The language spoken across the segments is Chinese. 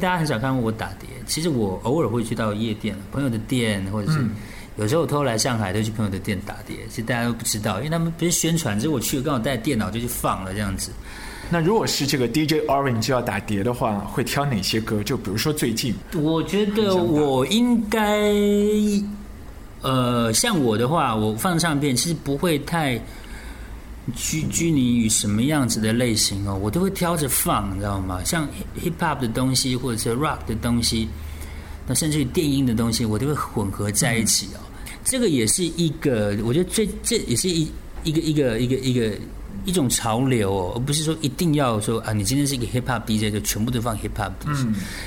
大家很少看过我打碟，其实我偶尔会去到夜店、朋友的店，或者是有时候我偷偷来上海，都去朋友的店打碟。其实大家都不知道，因为他们不是宣传，只是我去了刚好带电脑就去放了这样子。那如果是这个 DJ Orange 要打碟的话，会挑哪些歌？就比如说最近，我觉得我应该，呃，像我的话，我放唱片其实不会太。拘拘泥于什么样子的类型哦，我都会挑着放，你知道吗？像 hip hop 的东西，或者是 rock 的东西，那甚至于电音的东西，我都会混合在一起哦。这个也是一个，我觉得最这也是一一个一个一个一个一种潮流哦，而不是说一定要说啊，你今天是一个 hip hop DJ 就全部都放 hip hop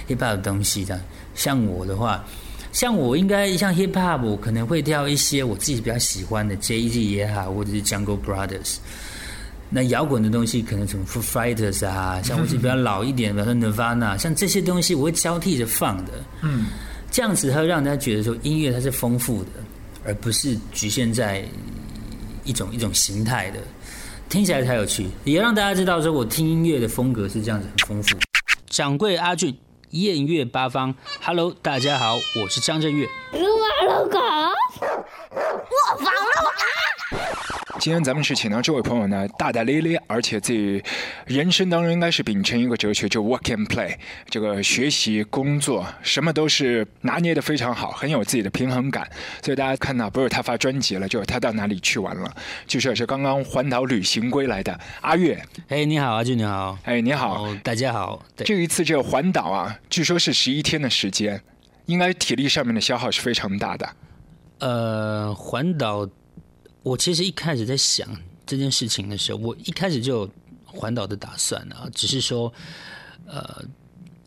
hip hop 的东西的。像我的话。像我应该像 hip hop，我可能会挑一些我自己比较喜欢的 Jay Z 也好，或者是 Jungle Brothers。那摇滚的东西可能什么 Foo Fighters 啊，像我是比较老一点，比如说 Nirvana，像这些东西我会交替着放的。嗯，这样子会让大家觉得说音乐它是丰富的，而不是局限在一种一种形态的，听起来才有趣，也让大家知道说我听音乐的风格是这样子很丰富。掌柜阿俊。艳月八方，Hello，大家好，我是张震岳。撸啊撸狗，我防了啊！今天咱们是请到这位朋友呢，大大咧咧，而且自己人生当中应该是秉承一个哲学，就 work and play，这个学习工作什么都是拿捏的非常好，很有自己的平衡感。所以大家看到不是他发专辑了，就是他到哪里去玩了，就是是刚刚环岛旅行归来的阿月。哎，你好，阿俊，你好。哎，你好，大家好。这一次这个环岛啊，据说是十一天的时间，应该体力上面的消耗是非常大的。呃，环岛。我其实一开始在想这件事情的时候，我一开始就有环岛的打算啊，只是说，呃，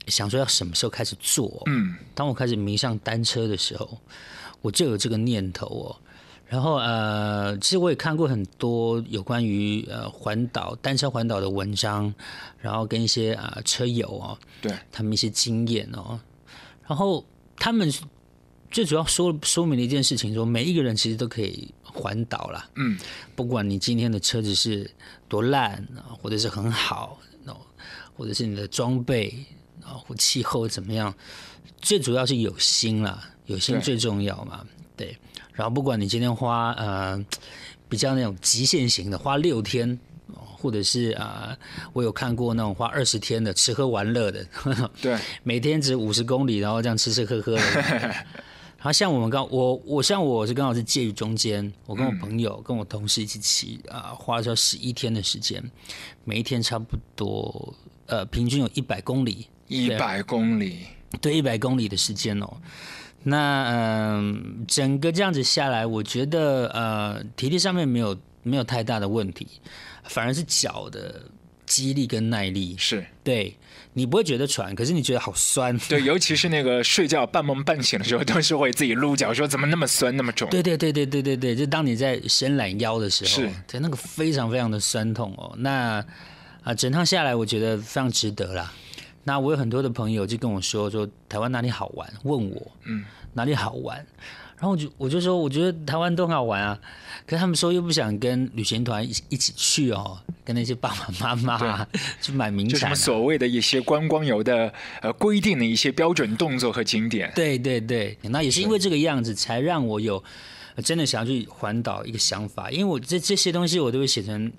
想说要什么时候开始做。嗯，当我开始迷上单车的时候，我就有这个念头哦。然后呃，其实我也看过很多有关于呃环岛单车环岛的文章，然后跟一些啊车友哦，对他们一些经验哦，然后他们最主要说说明了一件事情，说每一个人其实都可以。环岛啦，嗯，不管你今天的车子是多烂啊，或者是很好，哦，或者是你的装备啊，或气候怎么样，最主要是有心啦，有心最重要嘛，对。然后不管你今天花呃比较那种极限型的，花六天，或者是啊，我有看过那种花二十天的吃喝玩乐的，对，每天只五十公里，然后这样吃吃喝喝的。然后像我们刚我我像我是刚好是介于中间，我跟我朋友跟我同事一起骑啊，花了十一天的时间，每一天差不多呃平均有一百公里，一百公里，对，一百公里的时间哦。那嗯，整个这样子下来，我觉得呃体力上面没有没有太大的问题，反而是脚的。肌力跟耐力是对，你不会觉得喘，可是你觉得好酸。对，尤其是那个睡觉半梦半醒的时候，都是会自己撸脚，说怎么那么酸，那么肿。对对对对对对对，就当你在伸懒腰的时候，是，对，那个非常非常的酸痛哦。那啊，整趟下来，我觉得非常值得啦。那我有很多的朋友就跟我说，说台湾哪里好玩，问我，嗯，哪里好玩。然后我就我就说，我觉得台湾都很好玩啊，可是他们说又不想跟旅行团一一起去哦，跟那些爸爸妈妈 去买名产，就什么所谓的一些观光游的呃规定的一些标准动作和景点。对对对，那也是因为这个样子，才让我有真的想要去环岛一个想法，因为我这这些东西我都会写成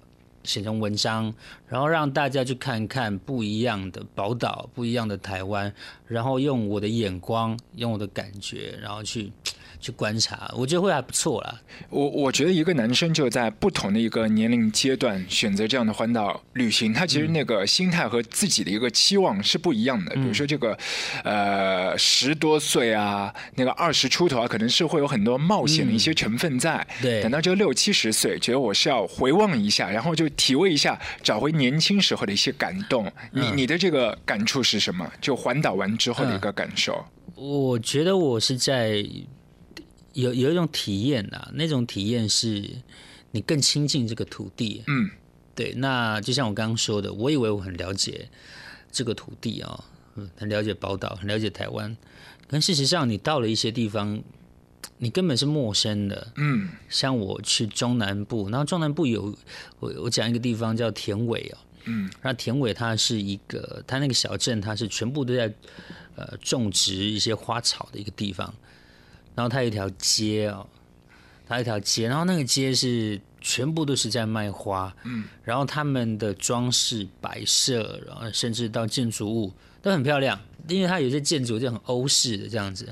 写成文章，然后让大家去看看不一样的宝岛，不一样的台湾，然后用我的眼光，用我的感觉，然后去。去观察，我觉得会还不错啦。我我觉得一个男生就在不同的一个年龄阶段选择这样的环岛旅行，他其实那个心态和自己的一个期望是不一样的。比如说这个，呃，十多岁啊，那个二十出头啊，可能是会有很多冒险的一些成分在。对。等到这六七十岁，觉得我是要回望一下，然后就体味一下，找回年轻时候的一些感动。你你的这个感触是什么？就环岛完之后的一个感受？我觉得我是在。有有一种体验呐，那种体验是你更亲近这个土地。嗯，对。那就像我刚刚说的，我以为我很了解这个土地啊，嗯，很了解宝岛，很了解台湾。但事实上，你到了一些地方，你根本是陌生的。嗯，像我去中南部，然后中南部有我我讲一个地方叫田尾哦。嗯，然后田尾它是一个，它那个小镇它是全部都在呃种植一些花草的一个地方，然后它有一条街哦，它有一条街，然后那个街是全部都是在卖花，嗯，然后他们的装饰摆设，然后甚至到建筑物都很漂亮，因为它有些建筑就很欧式的这样子，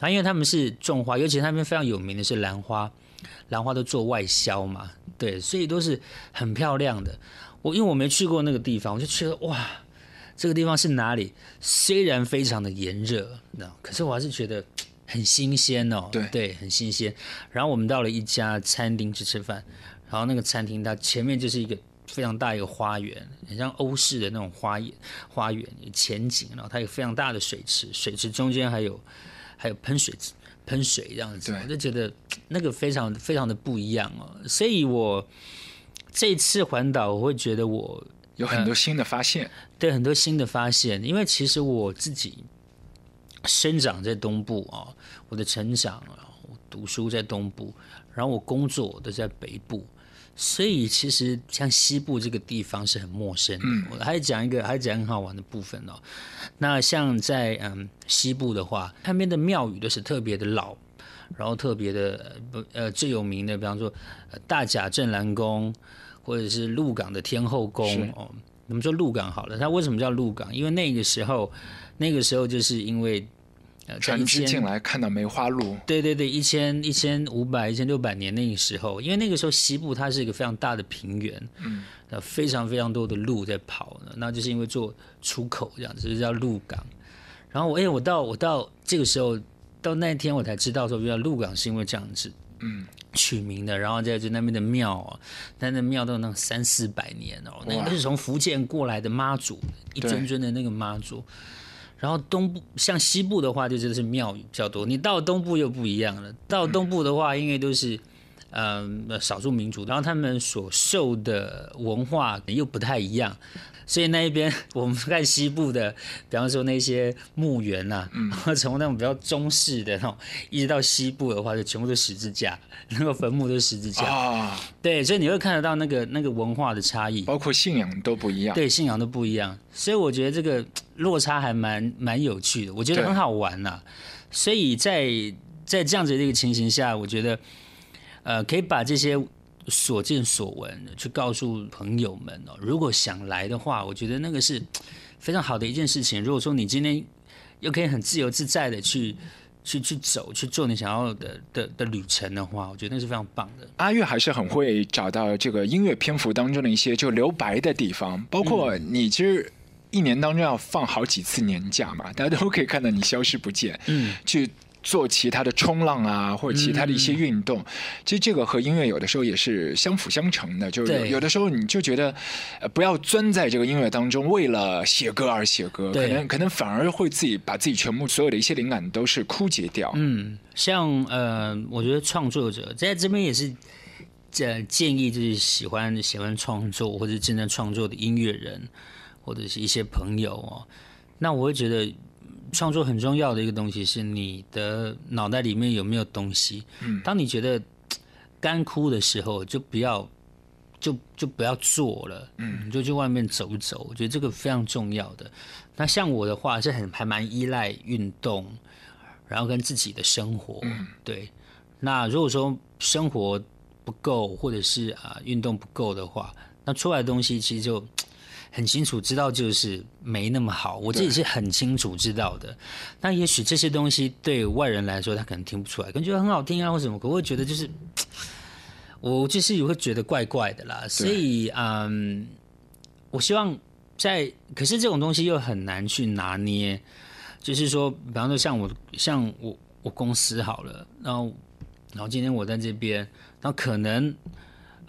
然后因为他们是种花，尤其那边非常有名的是兰花，兰花都做外销嘛，对，所以都是很漂亮的。我因为我没去过那个地方，我就觉得哇，这个地方是哪里？虽然非常的炎热，那可是我还是觉得很新鲜哦。对对，很新鲜。然后我们到了一家餐厅去吃饭，然后那个餐厅它前面就是一个非常大一个花园，很像欧式的那种花园花园前景，然后它有非常大的水池，水池中间还有还有喷水喷水这样子，我就觉得那个非常非常的不一样哦。所以我这次环岛，我会觉得我有很多新的发现。对很多新的发现，因为其实我自己生长在东部啊，我的成长啊，我读书在东部，然后我工作都在北部，所以其实像西部这个地方是很陌生的。嗯我还讲一个，还讲很好玩的部分哦。那像在嗯西部的话，那边的庙宇都是特别的老，然后特别的呃不呃最有名的，比方说、呃大甲镇澜宫，或者是鹿港的天后宫哦。我们说鹿港好了，它为什么叫鹿港？因为那个时候，那个时候就是因为船只进千来看到梅花鹿，对对对，一千一千五百一千六百年那个时候，因为那个时候西部它是一个非常大的平原，嗯，呃，非常非常多的鹿在跑呢，那就是因为做出口这样子，就叫鹿港。然后我哎，我到我到这个时候，到那天我才知道说，原来鹿港是因为这样子，嗯，取名的，然后在就那边的庙哦，那那庙都有那三四百年哦，那个是从福建过来的妈祖，一尊尊的那个妈祖。然后东部像西部的话，就真的是庙宇比较多。你到东部又不一样了，到东部的话，因为都是嗯、少数民族，然后他们所受的文化又不太一样。所以那一边我们看西部的，比方说那些墓园呐、啊，从那种比较中式的那种，一直到西部的话，就全部都十字架，那个坟墓都是十字架。啊，对，所以你会看得到那个那个文化的差异，包括信仰都不一样。对信仰都不一样，所以我觉得这个 落差还蛮蛮有趣的，我觉得很好玩呐、所以在在这样子的一个情形下，我觉得呃可以把这些所见所闻去告诉朋友们哦。如果想来的话，我觉得那个是非常好的一件事情。如果说你今天又可以很自由自在的去去去走去做你想要的的的旅程的话，我觉得那是非常棒的。阿月还是很会找到这个音乐篇幅当中的一些就留白的地方，包括你其实一年当中要放好几次年假嘛，大家都可以看到你消失不见，嗯，去做其他的冲浪啊，或者其他的一些运动。其实这个和音乐有的时候也是相辅相成的，就是有的时候你就觉得，呃，不要钻在这个音乐当中，为了写歌而写歌，可能可能反而会自己把自己全部所有的一些灵感都是枯竭掉。嗯，像呃，我觉得创作者在这边也是，呃，建议就是喜欢喜欢创作或者正在创作的音乐人，或者是一些朋友哦。那我会觉得，创作很重要的一个东西是你的脑袋里面有没有东西。嗯当你觉得干枯的时候，就不要就就不要做了，嗯你就去外面走走。我觉得这个非常重要的。那像我的话是很还蛮依赖运动，然后跟自己的生活，嗯对。那如果说生活不够，或者是啊、运动不够的话，那出来的东西其实就嘖很清楚知道就是没那么好，我自己是很清楚知道的。那也许这些东西对外人来说，他可能听不出来，可能觉得很好听啊或什么，可我会觉得就是，我就是也会觉得怪怪的啦。所以嗯，我希望在，可是这种东西又很难去拿捏，就是说，比方说像我像我我公司好了，然后然后今天我在这边，然后可能。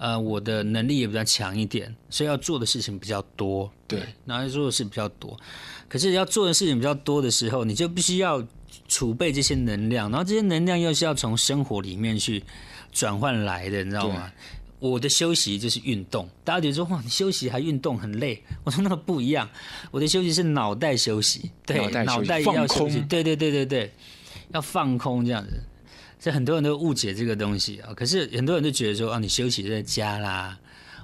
呃，我的能力也比较强一点，所以要做的事情比较多。对，然后做的事比较多。可是要做的事情比较多的时候，你就必须要储备这些能量，然后这些能量又是要从生活里面去转换来的，你知道吗？我的休息就是运动，大家觉得说哇，你休息还运动很累，我说那个不一样，我的休息是脑袋休息，对，脑袋脑袋要放休息，空对对对对对，要放空这样子。这很多人都误解这个东西啊，可是很多人都觉得说啊，你休息在家啦，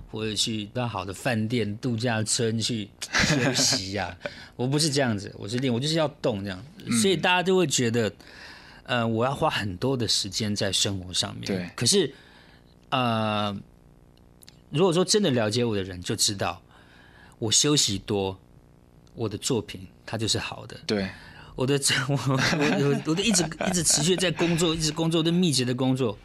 或者去到好的饭店、度假村去 休息呀。我不是这样子，我是练，我就是要动这样，所以大家都会觉得，呃，我要花很多的时间在生活上面。对，可是，呃，如果说真的了解我的人就知道，我休息多，我的作品它就是好的。对，我的我我我都一直 一直持续在工作，一直工作，都密集的工作。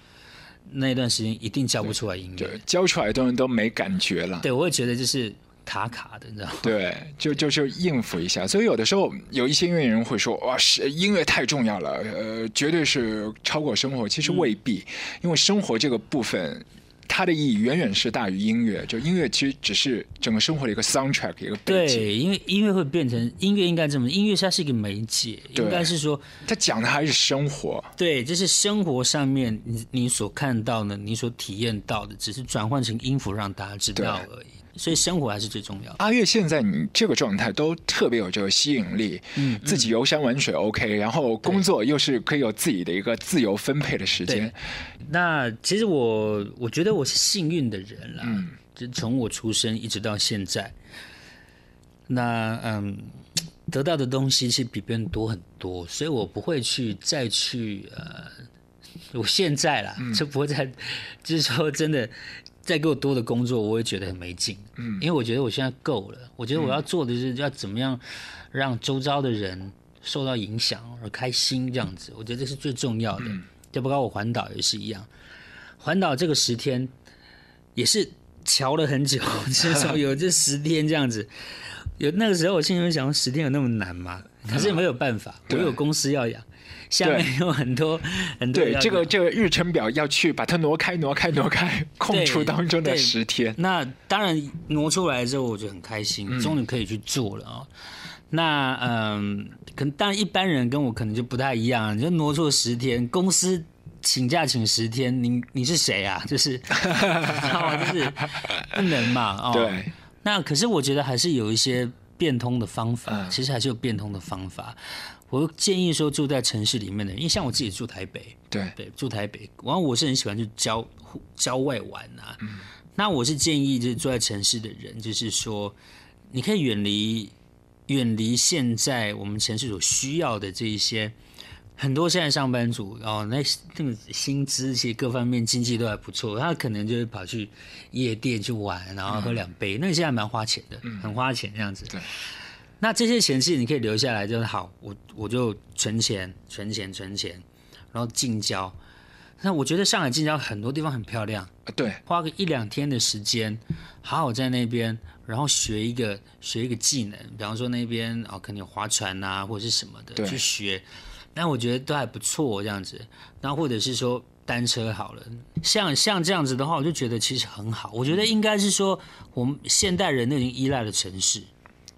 那一段时间一定教不出来音乐，教出来的东西都没感觉了。对，我也觉得就是卡卡的，你知道吗？对，就就就应付一下。所以有的时候有一些音乐人会说：“哇，是音乐太重要了，呃，绝对是超过生活。”其实未必，因为生活这个部分。它的意义远远是大于音乐，就音乐其实只是整个生活的一个 soundtrack，一个背景。对，因为音乐会变成音乐应该这么，音乐它是一个媒介，应该是说它讲的还是生活。对，就是生活上面你你所看到的，你所体验到的，只是转换成音符让大家知道而已。所以生活还是最重要。阿月现在你这个状态都特别有这个吸引力，嗯，自己游山玩水 OK，然后工作又是可以有自己的一个自由分配的时间。那其实我我觉得我是幸运的人了，嗯，就从我出生一直到现在，那嗯，得到的东西是比别人多很多，所以我不会去再去呃，我现在啦，就不会再就是说真的。再给我多的工作，我也觉得很没劲。嗯，因为我觉得我现在够了。我觉得我要做的是要怎么样让周遭的人受到影响而开心，这样子，我觉得这是最重要的。就包括我环岛也是一样，环岛这个十天也是瞧了很久，至少有这十天这样子。有那个时候我心里想，十天有那么难吗？可是没有办法，我有公司要养。下面有很多很多对这个这个日程表要去把它挪开挪开挪开空出当中的十天。那当然挪出来之后我就很开心，终于可以去做了啊。那嗯，可能当然一般人跟我可能就不太一样，就挪出十天，公司请假请十天，你你是谁啊？就是 就是不能嘛哦。对。那可是我觉得还是有一些变通的方法，其实还是有变通的方法。我建议说住在城市里面的人，因为像我自己住台北，对对，住台北，然后我是很喜欢去郊郊外玩啊。嗯，那我是建议就是住在城市的人，就是说你可以远离远离现在我们城市所需要的这一些很多现在上班族哦，那那个薪资其实各方面经济都还不错，他可能就会跑去夜店去玩，然后喝两杯，那现在蛮花钱的，很花钱这样子。对。那这些钱其实你可以留下来，就是好，我我就存钱、存钱、存钱，然后近郊。那我觉得上海近郊很多地方很漂亮啊，对，花个一两天的时间，好好在那边，然后学一个学一个技能，比方说那边哦，可能有划船啊，或者是什么的去学。那我觉得都还不错这样子。然后或者是说单车好了，像像这样子的话，我就觉得其实很好。我觉得应该是说，我们现代人都已经依赖了城市。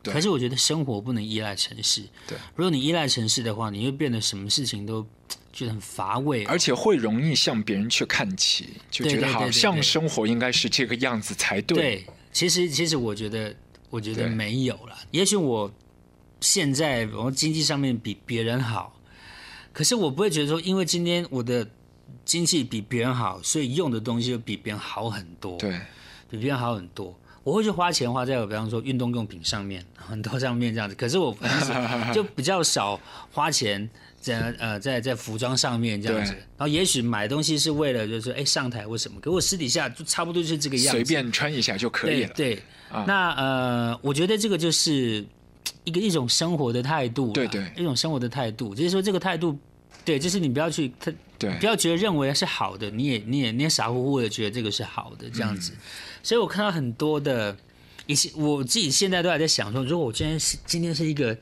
可是我觉得生活不能依赖城市。对，如果你依赖城市的话，你会变得什么事情都觉得很乏味，而且会容易向别人去看齐，就觉得好像生活应该是这个样子才对。对，其实其实我觉得，我觉得没有了。也许我现在我经济上面比别人好，可是我不会觉得说，因为今天我的经济比别人好，所以用的东西就比别人好很多。对，比别人好很多。我会去花钱花在，比方说运动用品上面，很多上面这样子。可是我 就比较少花钱在呃在在服装上面这样子。然后也许买东西是为了就是哎上台或什么，可我私底下就差不多就是这个样子，随便穿一下就可以了。对，那呃，我觉得这个就是一个一种生活的态度，对对，一种生活的态度，就是说这个态度，对，就是你不要去他。对，不要觉得认为是好的，你也你也你也傻乎乎的觉得这个是好的这样子，所以我看到很多的，一些我自己现在都还在想说，如果我今天是今天是一个。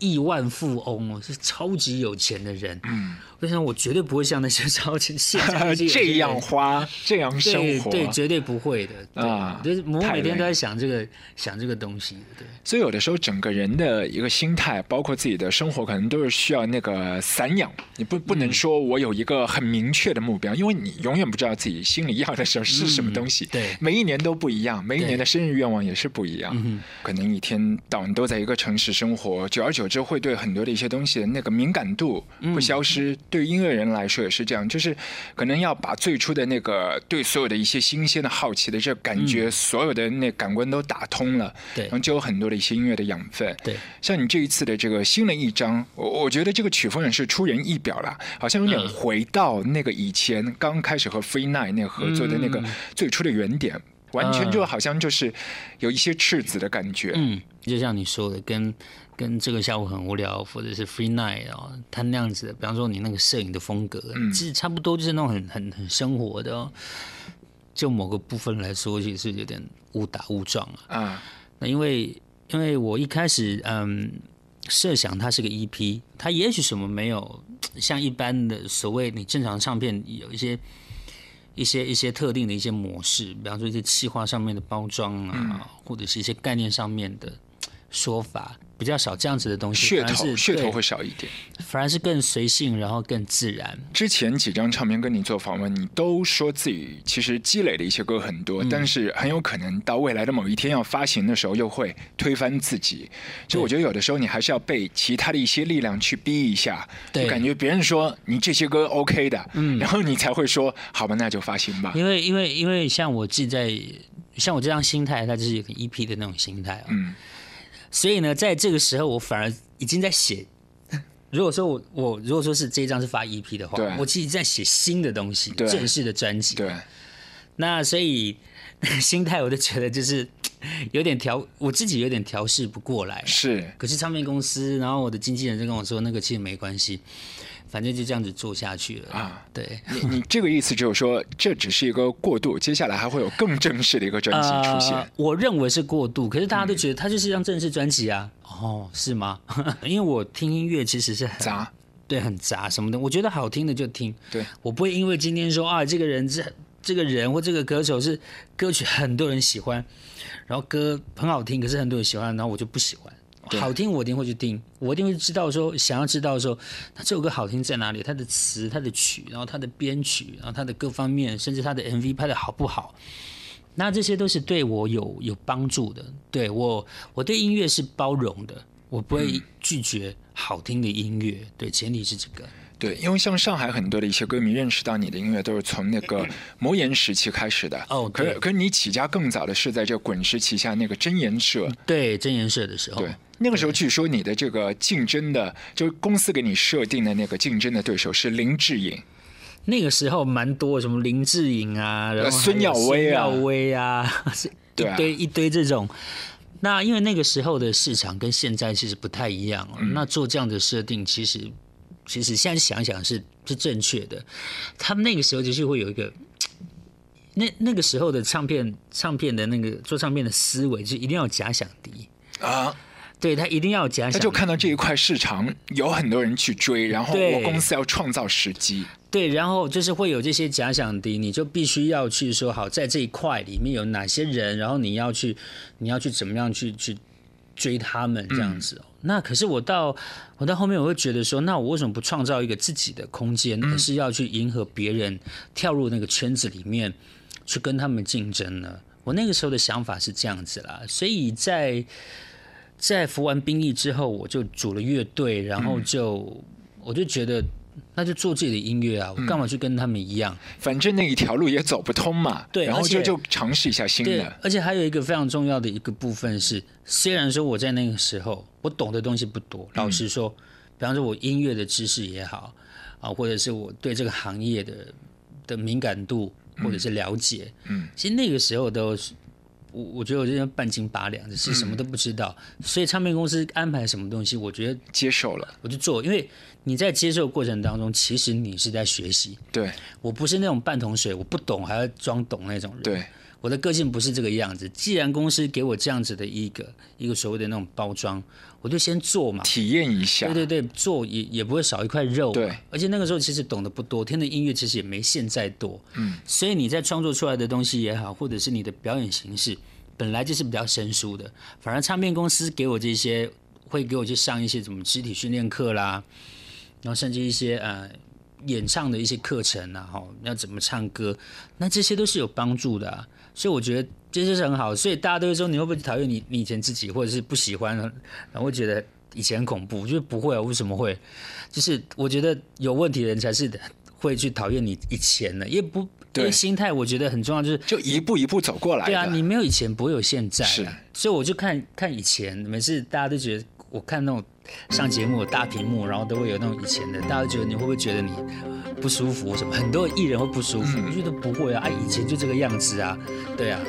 亿万富翁哦，是超级有钱的人。嗯，我想我绝对不会像那些超级现在这样花，这样生活，对，绝对不会的啊！就是我每天都在想这个，想这个东西。对，所以有的时候整个人的一个心态，包括自己的生活，可能都是需要那个散养。你不不能说我有一个很明确的目标，因为你永远不知道自己心里要的是是什么东西。对，每一年都不一样，每一年的生日愿望也是不一样。可能一天到晚都在一个城市生活，久而久。之会对很多的一些东西的那个敏感度会消失。对于音乐人来说也是这样，就是可能要把最初的那个对所有的一些新鲜的好奇的这感觉，所有的那感官都打通了，对，然后就有很多的一些音乐的养分。对，像你这一次的这个新的一张，我我觉得这个曲风也是出人意表了，好像有点回到那个以前刚开始和 Free Night 那个合作的那个最初的原点。完全就好像就是有一些赤子的感觉，嗯，就像你说的，跟跟这个下午很无聊，或者是 free night 哦，他那样子的，比方说你那个摄影的风格，其实差不多就是那种很很很生活的，哦。就某个部分来说，其实有点误打误撞啊。啊，那因为因为我一开始嗯设想它是个 EP，它也许什么没有像一般的所谓你正常唱片有一些。一些一些特定的一些模式，比方说一些气化上面的包装啊，或者是一些概念上面的说法。比较少这样子的东西，噱头噱头会少一点，反而是更随性，然后更自然。之前几张唱片跟你做访问，你都说自己其实积累的一些歌很多，但是很有可能到未来的某一天要发行的时候，又会推翻自己。就我觉得有的时候你还是要被其他的一些力量去逼一下，就感觉别人说你这些歌 OK 的，嗯，然后你才会说好吧，那就发行吧。因为因为因为像我自己在像我这样心态，它就是一个 EP 的那种心态啊，嗯。所以呢，在这个时候，我反而已经在写。如果说我我如果说是这一张是发 EP 的话，我其实在写新的东西，正式的专辑。对。那所以 心态，我就觉得就是有点调，我自己有点调试不过来。是。可是唱片公司，然后我的经纪人就跟我说，那个其实没关系。反正就这样子做下去了啊！对你，你这个意思就是说，这只是一个过渡，接下来还会有更正式的一个专辑出现。我认为是过渡，可是大家都觉得它就是一张正式专辑啊！哦，是吗？因为我听音乐其实是很杂，对，很杂什么的。我觉得好听的就听，对我不会因为今天说啊，这个人这这个人或这个歌手是歌曲很多人喜欢，然后歌很好听，可是很多人喜欢，然后我就不喜欢。好听，我一定会去听，我一定会知道说，想要知道说，他这首歌好听在哪里，他的词、他的曲，然后他的编曲，然后他的各方面，甚至他的 MV 拍的好不好，那这些都是对我有有帮助的。对我，我对音乐是包容的，我不会拒绝好听的音乐。对，前提是这个。对，因为像上海很多的一些歌迷认识到你的音乐，都是从那个魔岩时期开始的。哦，可是可是你起家更早的是在这滚石旗下那个真言社。对，真言社的时候。对，那个时候据说你的这个竞争的，就是公司给你设定的那个竞争的对手是林志颖。那个时候蛮多，什么林志颖啊，然后孙耀威啊，孙耀威啊，一堆一堆这种。那因为那个时候的市场跟现在其实不太一样，那做这样的设定其实。其实现在想想是是正确的，他们那个时候就是会有一个，那那个时候的唱片唱片的那个做唱片的思维，就一定要假想敌啊，对他一定要假想，他就看到这一块市场有很多人去追，然后我公司要创造时机，对，然后就是会有这些假想敌，你就必须要去说好，在这一块里面有哪些人，然后你要去你要去怎么样去去。追他们这样子哦，那可是我到我到后面我会觉得说，那我为什么不创造一个自己的空间，而是要去迎合别人，跳入那个圈子里面去跟他们竞争呢？我那个时候的想法是这样子啦，所以在在服完兵役之后，我就组了乐队，然后就我就觉得。那就做自己的音乐啊！我干嘛去跟他们一样？反正那一条路也走不通嘛。对，然后就就尝试一下新的。而且还有一个非常重要的一个部分是，虽然说我在那个时候我懂的东西不多，老实说，比方说我音乐的知识也好啊，或者是我对这个行业的的敏感度或者是了解，嗯，其实那个时候都是。我我觉得我这人半斤八两，是什么都不知道，所以唱片公司安排什么东西，我觉得接受了，我就做。因为你在接受过程当中，其实你是在学习。对，我不是那种半桶水，我不懂还要装懂那种人。对。我的个性不是这个样子。既然公司给我这样子的一个一个所谓的那种包装，我就先做嘛，体验一下。对对对，做也也不会少一块肉。对，而且那个时候其实懂得不多，听的音乐其实也没现在多。嗯，所以你在创作出来的东西也好，或者是你的表演形式，本来就是比较生疏的。反而唱片公司给我这些，会给我去上一些什么肢体训练课啦，然后甚至一些呃。演唱的一些课程啊，哈，要怎么唱歌，那这些都是有帮助的，啊，所以我觉得这些是很好，所以大家都会说你会不会讨厌你你以前自己，或者是不喜欢，然后会觉得以前很恐怖，我觉得不会啊，为什么会？就是我觉得有问题的人才是会去讨厌你以前的，因为不，因为心态我觉得很重要，就是就一步一步走过来。对啊，你没有以前不会有现在，是，所以我就看看以前，每次大家都觉得我看那种上节目大屏幕，然后都会有那种以前的，大家觉得你会不会觉得你不舒服什么？很多艺人会不舒服，我觉得不会啊，啊，以前就这个样子啊，对啊。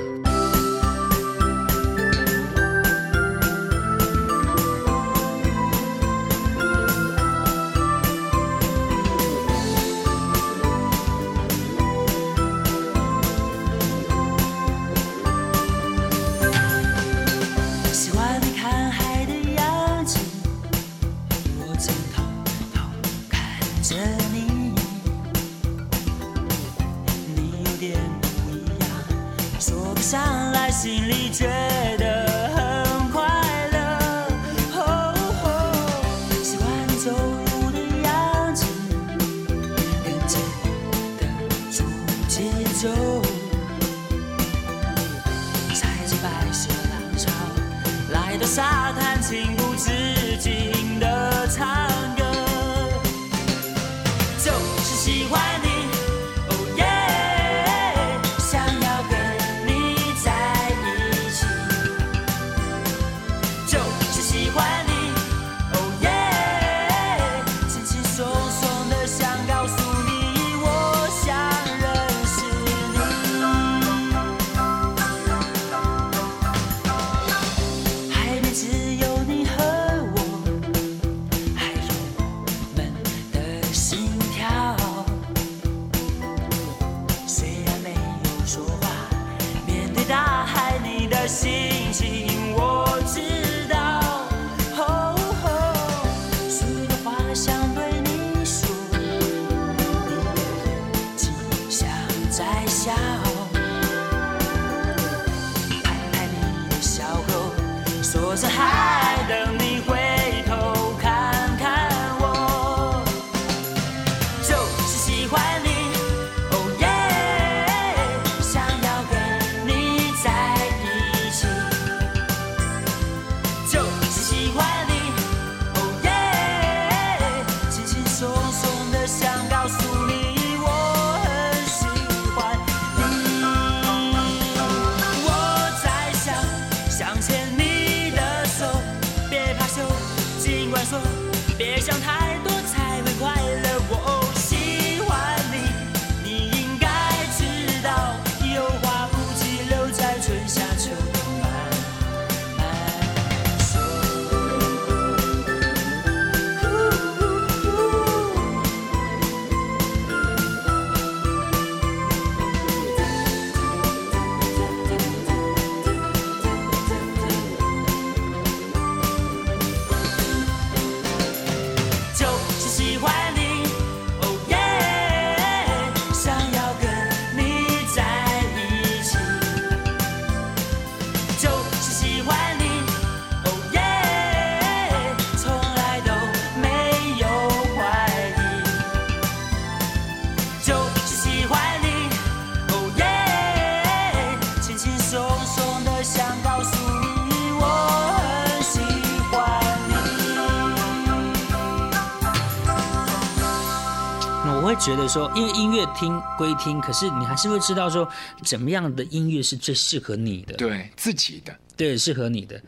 说，因为音乐听归听，可是你还是会知道说，怎么样的音乐是最适合你的，对自己的，对适合你的。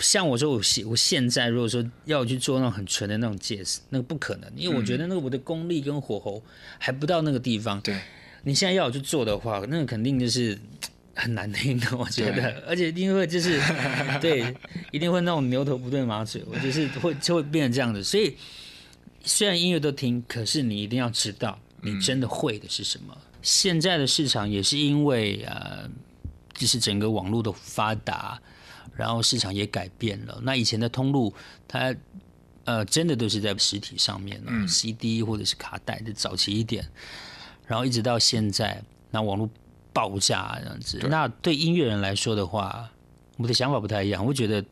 像我说，我现我现在如果说要去做那种很纯的那种戒指，那个不可能，因为我觉得那个我的功力跟火候还不到那个地方。对，你现在要我去做的话，那个肯定就是很难听的，我觉得，而且一定会就是 对，一定会那种牛头不对马嘴，我就是会就会变成这样子，所以。虽然音乐都听，可是你一定要知道，你真的会的是什么。现在的市场也是因为呃，就是整个网络的发达，然后市场也改变了。那以前的通路，它呃真的都是在实体上面了，CD 或者是卡带的早期一点，然后一直到现在，那网络爆炸这样子。那对音乐人来说的话，我的想法不太一样，我觉得。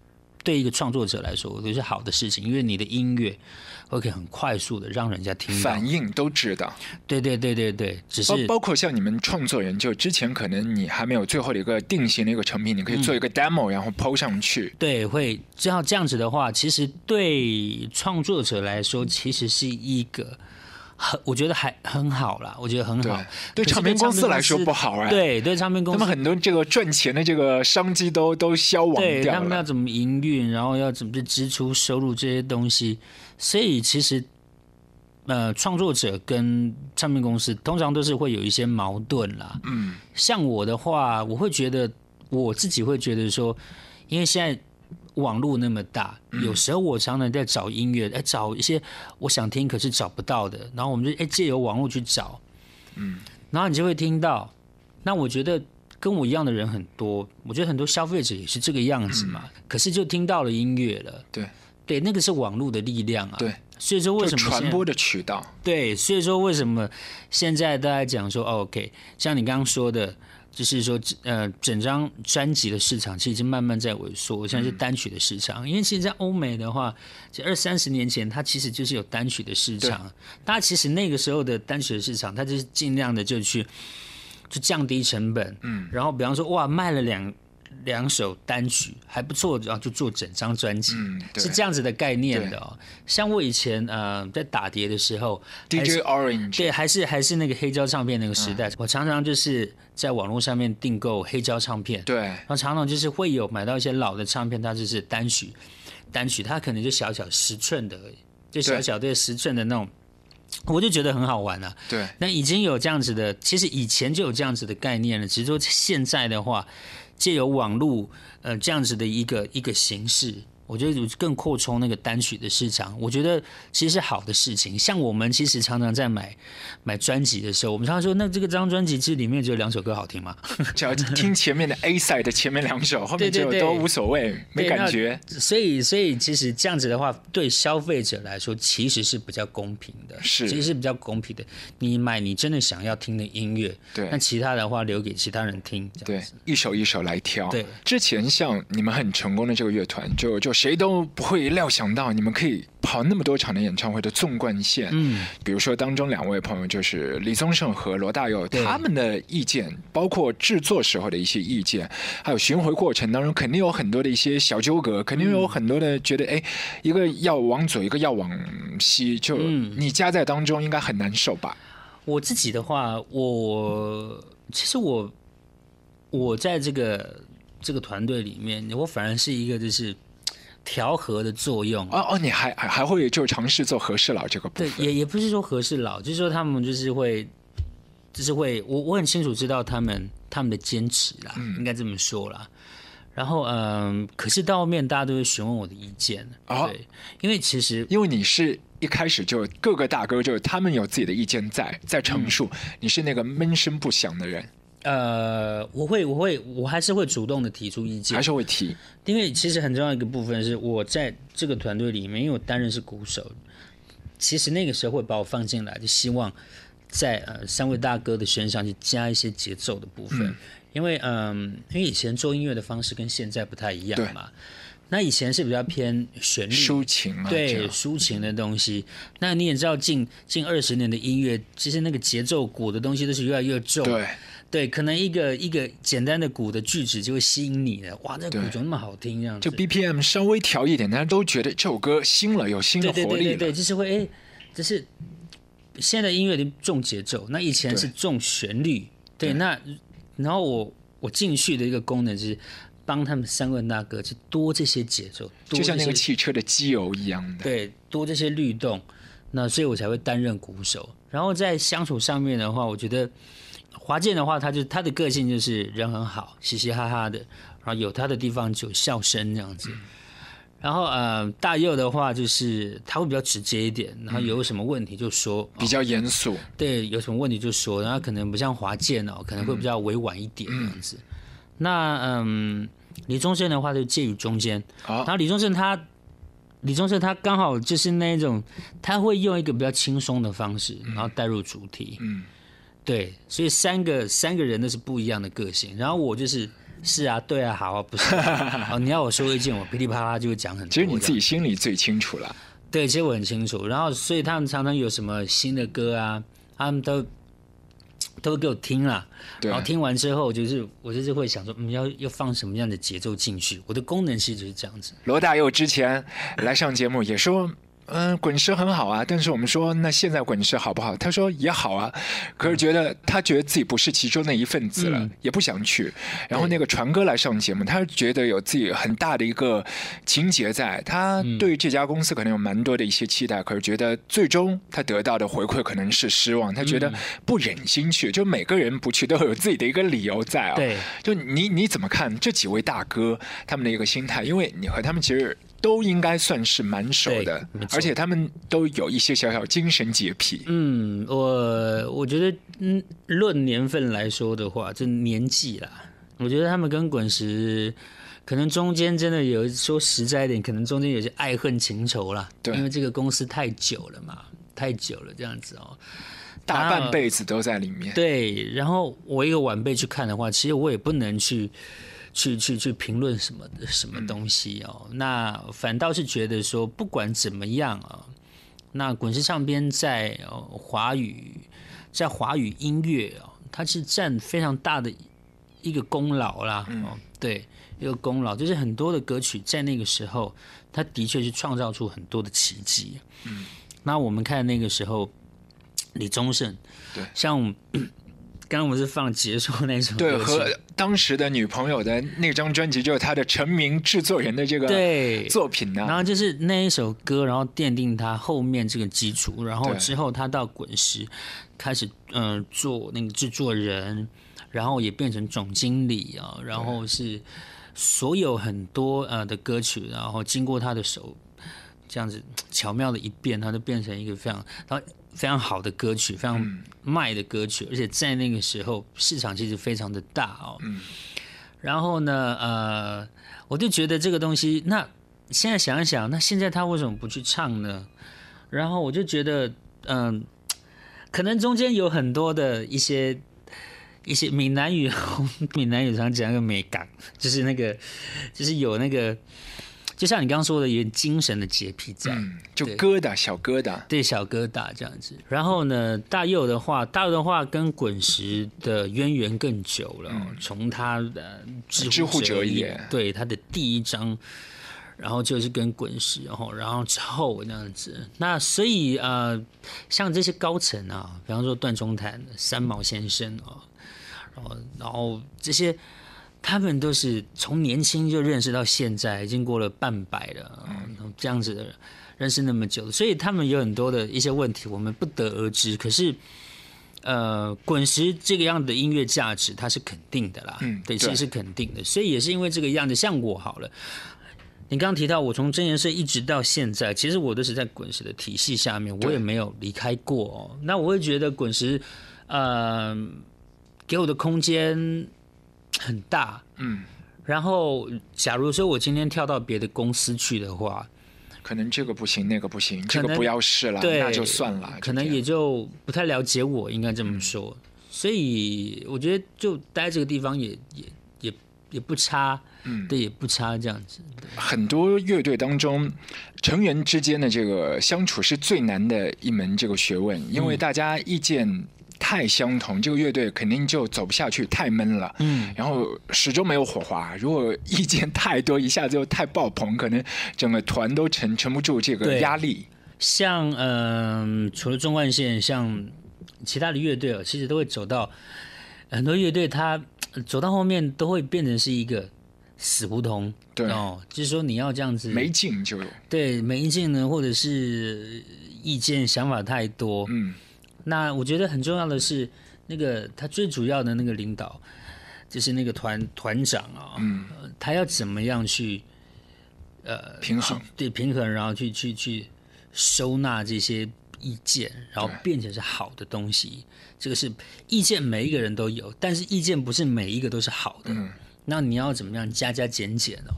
对一个创作者来说，我觉得是好的事情，因为你的音乐会可以很快速的让人家听到反应都知道。对对对对对，只包是包括像你们创作人，就之前可能你还没有最后的一个定型的一个成品，你可以做一个 demo，、然后 PO 上去。对会这样这样子的话，其实对创作者来说，其实是一个很我觉得还很好啦，我觉得很好。，对唱片公司来说不好哎。，对对，唱片公司他们很多这个赚钱的这个商机都都消亡掉对他们要。怎么营运，然后要怎么去支出、收入这些东西，所以其实呃，创作者跟唱片公司通常都是会有一些矛盾啦。嗯，像我的话，我会觉得我自己会觉得说，因为现在网络那么大，嗯有时候我常常在找音乐，哎，找一些我想听可是找不到的，然后我们就哎借由网络去找，嗯，然后你就会听到。那我觉得跟我一样的人很多，我觉得很多消费者也是这个样子嘛。可是就听到了音乐了，嗯对对，那个是网络的力量啊。对，所以说为什么传播的渠道。对，所以说为什么现在大家讲说、哦、，OK，像你刚刚说的，就是说呃，整张专辑的市场其实慢慢在萎缩，像是单曲的市场。因为其实，在欧美的话，这二三十年前，它其实就是有单曲的市场。大家其实那个时候的单曲的市场，它就是尽量的就去就降低成本，嗯，然后比方说哇，卖了两两首单曲还不错，然后就做整张专辑。嗯，是这样子的概念的哦，像我以前呃在打碟的时候 DJ Orange，对，还是还是那个黑胶唱片那个时代，我常常就是在网络上面订购黑胶唱片，对，然后常常就是会有买到一些老的唱片，它就是单曲，单曲它可能就小小十寸的而已，就小小的十寸的那种，我就觉得很好玩啊。对，那已经有这样子的，其实以前就有这样子的概念了，只是说现在的话，借由网络呃这样子的一个一个形式。我觉得有更扩充那个单曲的市场，我觉得其实是好的事情。像我们其实常常在买买专辑的时候，我们常常说，那这个张专辑其实里面只有两首歌好听吗？只要听前面的 A side 的前面两首，后面就都无所谓，没感觉。所以，所以其实这样子的话，对消费者来说其实是比较公平的，是其实是比较公平的。你买你真的想要听的音乐，对那其他的话留给其他人听，对。，一首一首来挑。对之前像你们很成功的这个乐团，就就谁都不会料想到你们可以跑那么多场的演唱会的纵贯线。嗯，比如说当中两位朋友就是李宗盛和罗大佑，他们的意见，包括制作时候的一些意见，还有巡回过程当中，肯定有很多的一些小纠葛，肯定有很多的觉得，哎，一个要往左，一个要往西，就嗯你夹在当中，应该很难受吧？我自己的话，我其实我我在这个这个团队里面，我反而是一个就是调和的作用。哦哦，你还还还会就尝试做和事佬这个部对，分，也也不是说和事佬，就是说他们就是会，就是会，我我很清楚知道他们他们的坚持啦，应该这么说啦。然后嗯，可是到后面大家都会询问我的意见，哦。对，因为其实因为你是一开始就各个大哥就他们有自己的意见在在陈述，嗯你是那个闷声不响的人，呃，我会我会我还是会主动的提出意见还，是会提，因为其实很重要一个部分是我在这个团队里面，因为我担任是鼓手，其实那个时候会把我放进来，就希望在呃三位大哥的身上去加一些节奏的部分，因为嗯，因为以前做音乐的方式跟现在不太一样嘛，那以前是比较偏旋律。抒情啊，这对抒情的东西，那你也知道近近二十年的音乐，其实那个节奏鼓的东西都是越来越重。对对，可能一个一个简单的鼓的句子就会吸引你了。哇，这鼓怎么那么好听？这样子就 BPM 稍微调一点，大家都觉得这首歌新了，有新的对对活力了。对对对，就是会哎，就是现在音乐的重节奏，那以前是重旋律。对，对那然后我我进去的一个功能是帮他们三位大哥去多这些节奏，多就像那个汽车的机油一样的。对多这些律动，那所以我才会担任鼓手。然后在相处上面的话，我觉得华健的话，他就他的个性就是人很好，嘻嘻哈哈的，然后有他的地方就有笑声这样子。然后呃，大佑的话就是他会比较直接一点，然后有什么问题就说，比较严肃，对，有什么问题就说，然后可能不像华健哦，可能会比较委婉一点这样子。那嗯，李宗盛的话就介于中间，好然后李宗盛他，李宗盛他刚好就是那种，他会用一个比较轻松的方式，然后带入主题。嗯，对，所以三个三个人都是不一样的个性。然后我就是是啊，对啊，好啊，不是 哦，你要我说一件，我噼里啪啦就会讲很多。其实你自己心里最清楚了。对，其实我很清楚。然后，所以他们常常有什么新的歌啊，他们都都会给我听啦。然后听完之后，就是我就是会想说，嗯，要要放什么样的节奏进去？我的功能其实就是这样子。罗大佑之前来上节目也说。嗯，滚石很好啊，但是我们说那现在滚石好不好？他说也好啊，可是觉得他觉得自己不是其中的一份子了，也不想去。然后那个传哥来上节目，他觉得有自己很大的一个情节在，他对这家公司可能有蛮多的一些期待，可是觉得最终他得到的回馈可能是失望，他觉得不忍心去。就每个人不去都有自己的一个理由在啊。对，就你你怎么看这几位大哥他们的一个心态？因为你和他们其实。都应该算是蛮熟的，而且他们都有一些小小精神洁癖。嗯，我我觉得，嗯，论年份来说的话，这年纪啦，我觉得他们跟滚石可能中间真的有说实在一点，可能中间有些爱恨情仇啦。对，因为这个公司太久了嘛，太久了这样子哦，大半辈子都在里面。对，然后我一个晚辈去看的话，其实我也不能去。去去去评论什么的什么东西哦？那反倒是觉得说，不管怎么样啊，那滚石唱片在华语在华语音乐哦，它是占非常大的一个功劳啦。哦，对，一个功劳，就是很多的歌曲在那个时候，它的确是创造出很多的奇迹。嗯，那我们看那个时候，李宗盛，对，像。刚刚我们是放结束那首对，和当时的女朋友的那张专辑，就是他的成名制作人的这个作品呢。然后就是那一首歌，然后奠定他后面这个基础。然后之后他到滚石开始嗯做那个制作人，然后也变成总经理啊。然后是所有很多呃的歌曲，然后经过他的手这样子巧妙的一变，他就变成一个非常然后。非常好的歌曲，非常卖的歌曲，而且在那个时候市场其实非常的大哦。嗯，然后呢，呃，我就觉得这个东西，那现在想一想，那现在他为什么不去唱呢？然后我就觉得，嗯，可能中间有很多的一些一些闽南语，闽南语常讲个美感，就是那个，就是有那个。就像你刚刚说的，有点精神的洁癖在，就疙瘩小疙瘩，对小疙瘩这样子。然后呢，大佑的话，大佑的话跟滚石的渊源更久了，从他的知乎者也，对他的第一章，然后就是跟滚石，然后然后之后那样子。那所以呃，像这些高层啊，比方说段中潭、三毛先生啊，然后然后这些。他们都是从年轻就认识到现在，已经过了半百了，这样子的认识那么久，所以他们有很多的一些问题，我们不得而知。可是，呃，滚石这个样的音乐价值，它是肯定的啦，嗯，对，其实是肯定的。所以也是因为这个样子，像我好了，你刚刚提到我从真言社一直到现在，其实我都是在滚石的体系下面，我也没有离开过。哦。那我会觉得滚石，呃，给我的空间。很大，嗯，然后假如说我今天跳到别的公司去的话，可能这个不行，那个不行，这个不要试了，那就算了，可能也就不太了解我，应该这么说。所以我觉得就待这个地方也也也也不差，嗯，对，也不差这样子。很多乐队当中，成员之间的这个相处是最难的一门这个学问，因为大家意见。太相同，这个乐队肯定就走不下去，太闷了。嗯，然后始终没有火花。如果意见太多，一下子又太爆棚，可能整个团都承承不住这个压力。像嗯，除了中冠线，像其他的乐队哦，其实都会走到很多乐队，它走到后面都会变成是一个死胡同。对哦，就是说你要这样子没劲就有对没劲呢，或者是意见想法太多。嗯。那我觉得很重要的是，那个他最主要的那个领导，就是那个团团长啊，嗯，他要怎么样去，呃，平衡对平衡，然后去去去收纳这些意见，然后变成是好的东西。这个是意见，每一个人都有，但是意见不是每一个都是好的。嗯，那你要怎么样加加减减哦？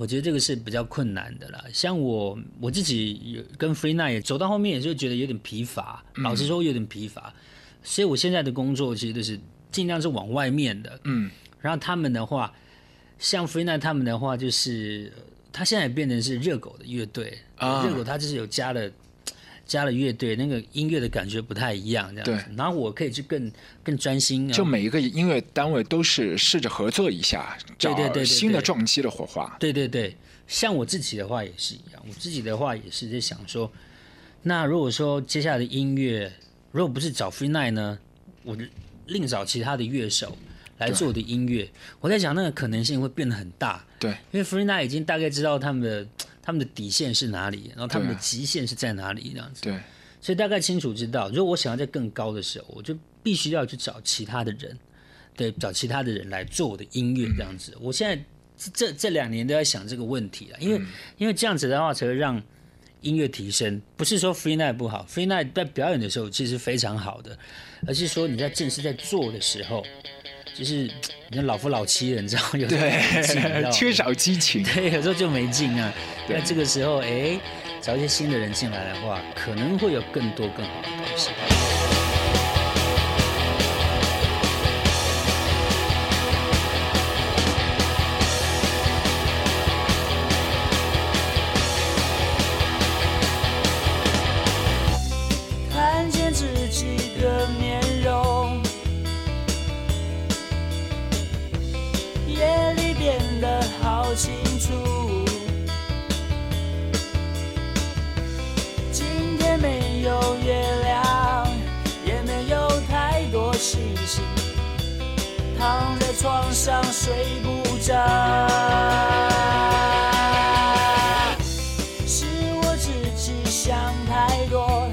我觉得这个是比较困难的啦。像我我自己跟 Free Night 走到后面，也是觉得有点疲乏。老实说，有点疲乏。所以我现在的工作其实都是尽量是往外面的。嗯。然后他们的话，像 Free Night 他们的话，就是他现在也变成是热狗的乐队啊，热狗他就是有加了加了乐队，那个音乐的感觉不太一样，这样子。然后我可以去更更专心，就每一个音乐单位都是试着合作一下，找新的撞击的火花。对对对，像我自己的话也是一样，我自己的话也是在想说，那如果说接下来的音乐，如果不是找 Free Night 呢，我另找其他的乐手。来做我的音乐，我在想那个可能性会变得很大。对，因为 f r e e n a 已经大概知道他们的他们的底线是哪里，然后他们的极限是在哪里这样子。对，所以大概清楚知道，如果我想要在更高的时候，我就必须要去找其他的人，对，找其他的人来做我的音乐这样子。我现在这这两年都在想这个问题了，因为因为这样子的话才会让音乐提升。不是说 Free Night 不好，Free Night 在表演的时候其实非常好的，而是说你在正式在做的时候。就是 你看老夫老妻了，你知道有对 缺少激情，对，有时候就没劲啊。那这个时候，哎，找一些新的人进来的话，可能会有更多更好的东西。床上睡不着，是我自己想太多，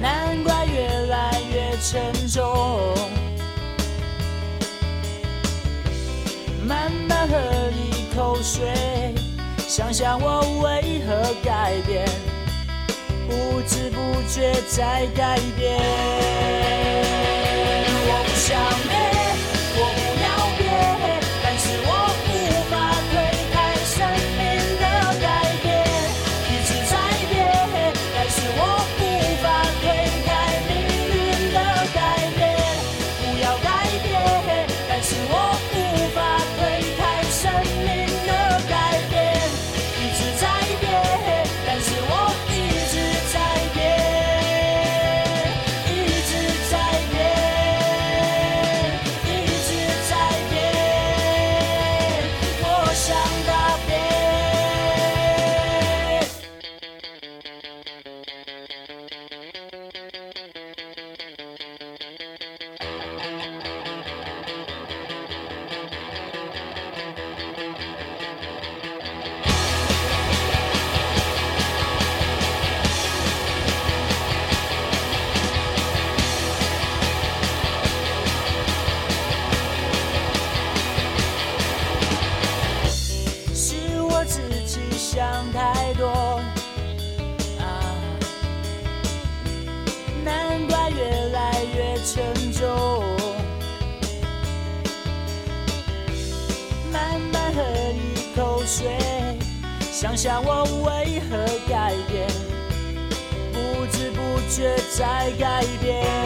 难怪越来越沉重。慢慢喝一口水，想想我为何改变，不知不觉在改变。想。想在改变。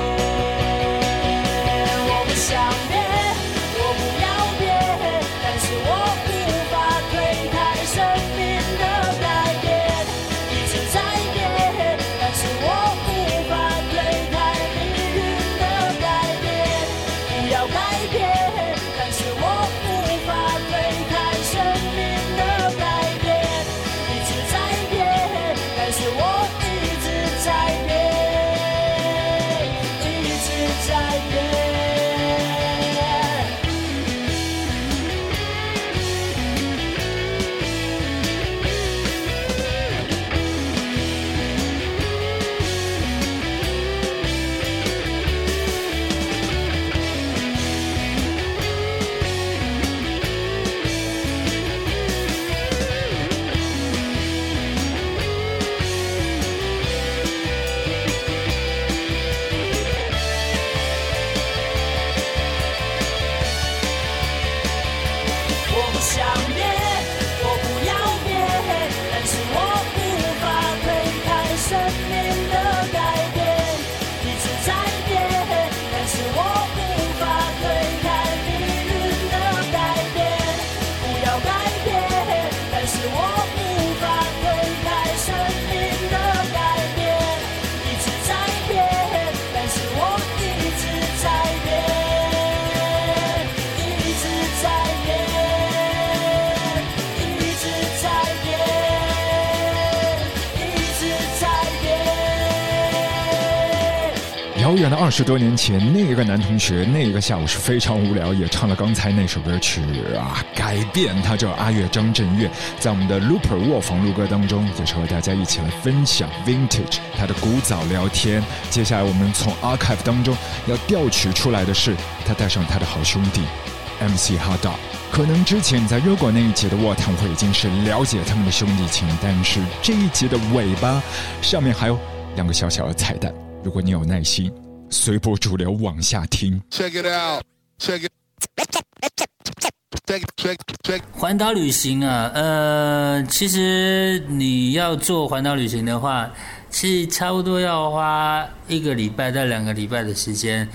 十多年前，那一个男同学，那一个下午是非常无聊，也唱了刚才那首歌曲啊，改变。他叫阿月张震岳，在我们的 Looper 卧房录歌当中，也是和大家一起来分享 Vintage 他的古早聊天。接下来我们从 Archive 当中要调取出来的是，他带上他的好兄弟 MC Hard。可能之前在热果那一集的卧谈会已经是了解他们的兄弟情，但是这一集的尾巴上面还有两个小小的彩蛋。如果你有耐心，随波逐流往下听。Check it out. Check it. Check check check. 环岛旅行啊，呃，其实你要做环岛旅行的话，是差不多要花一个礼拜到两个礼拜的时间，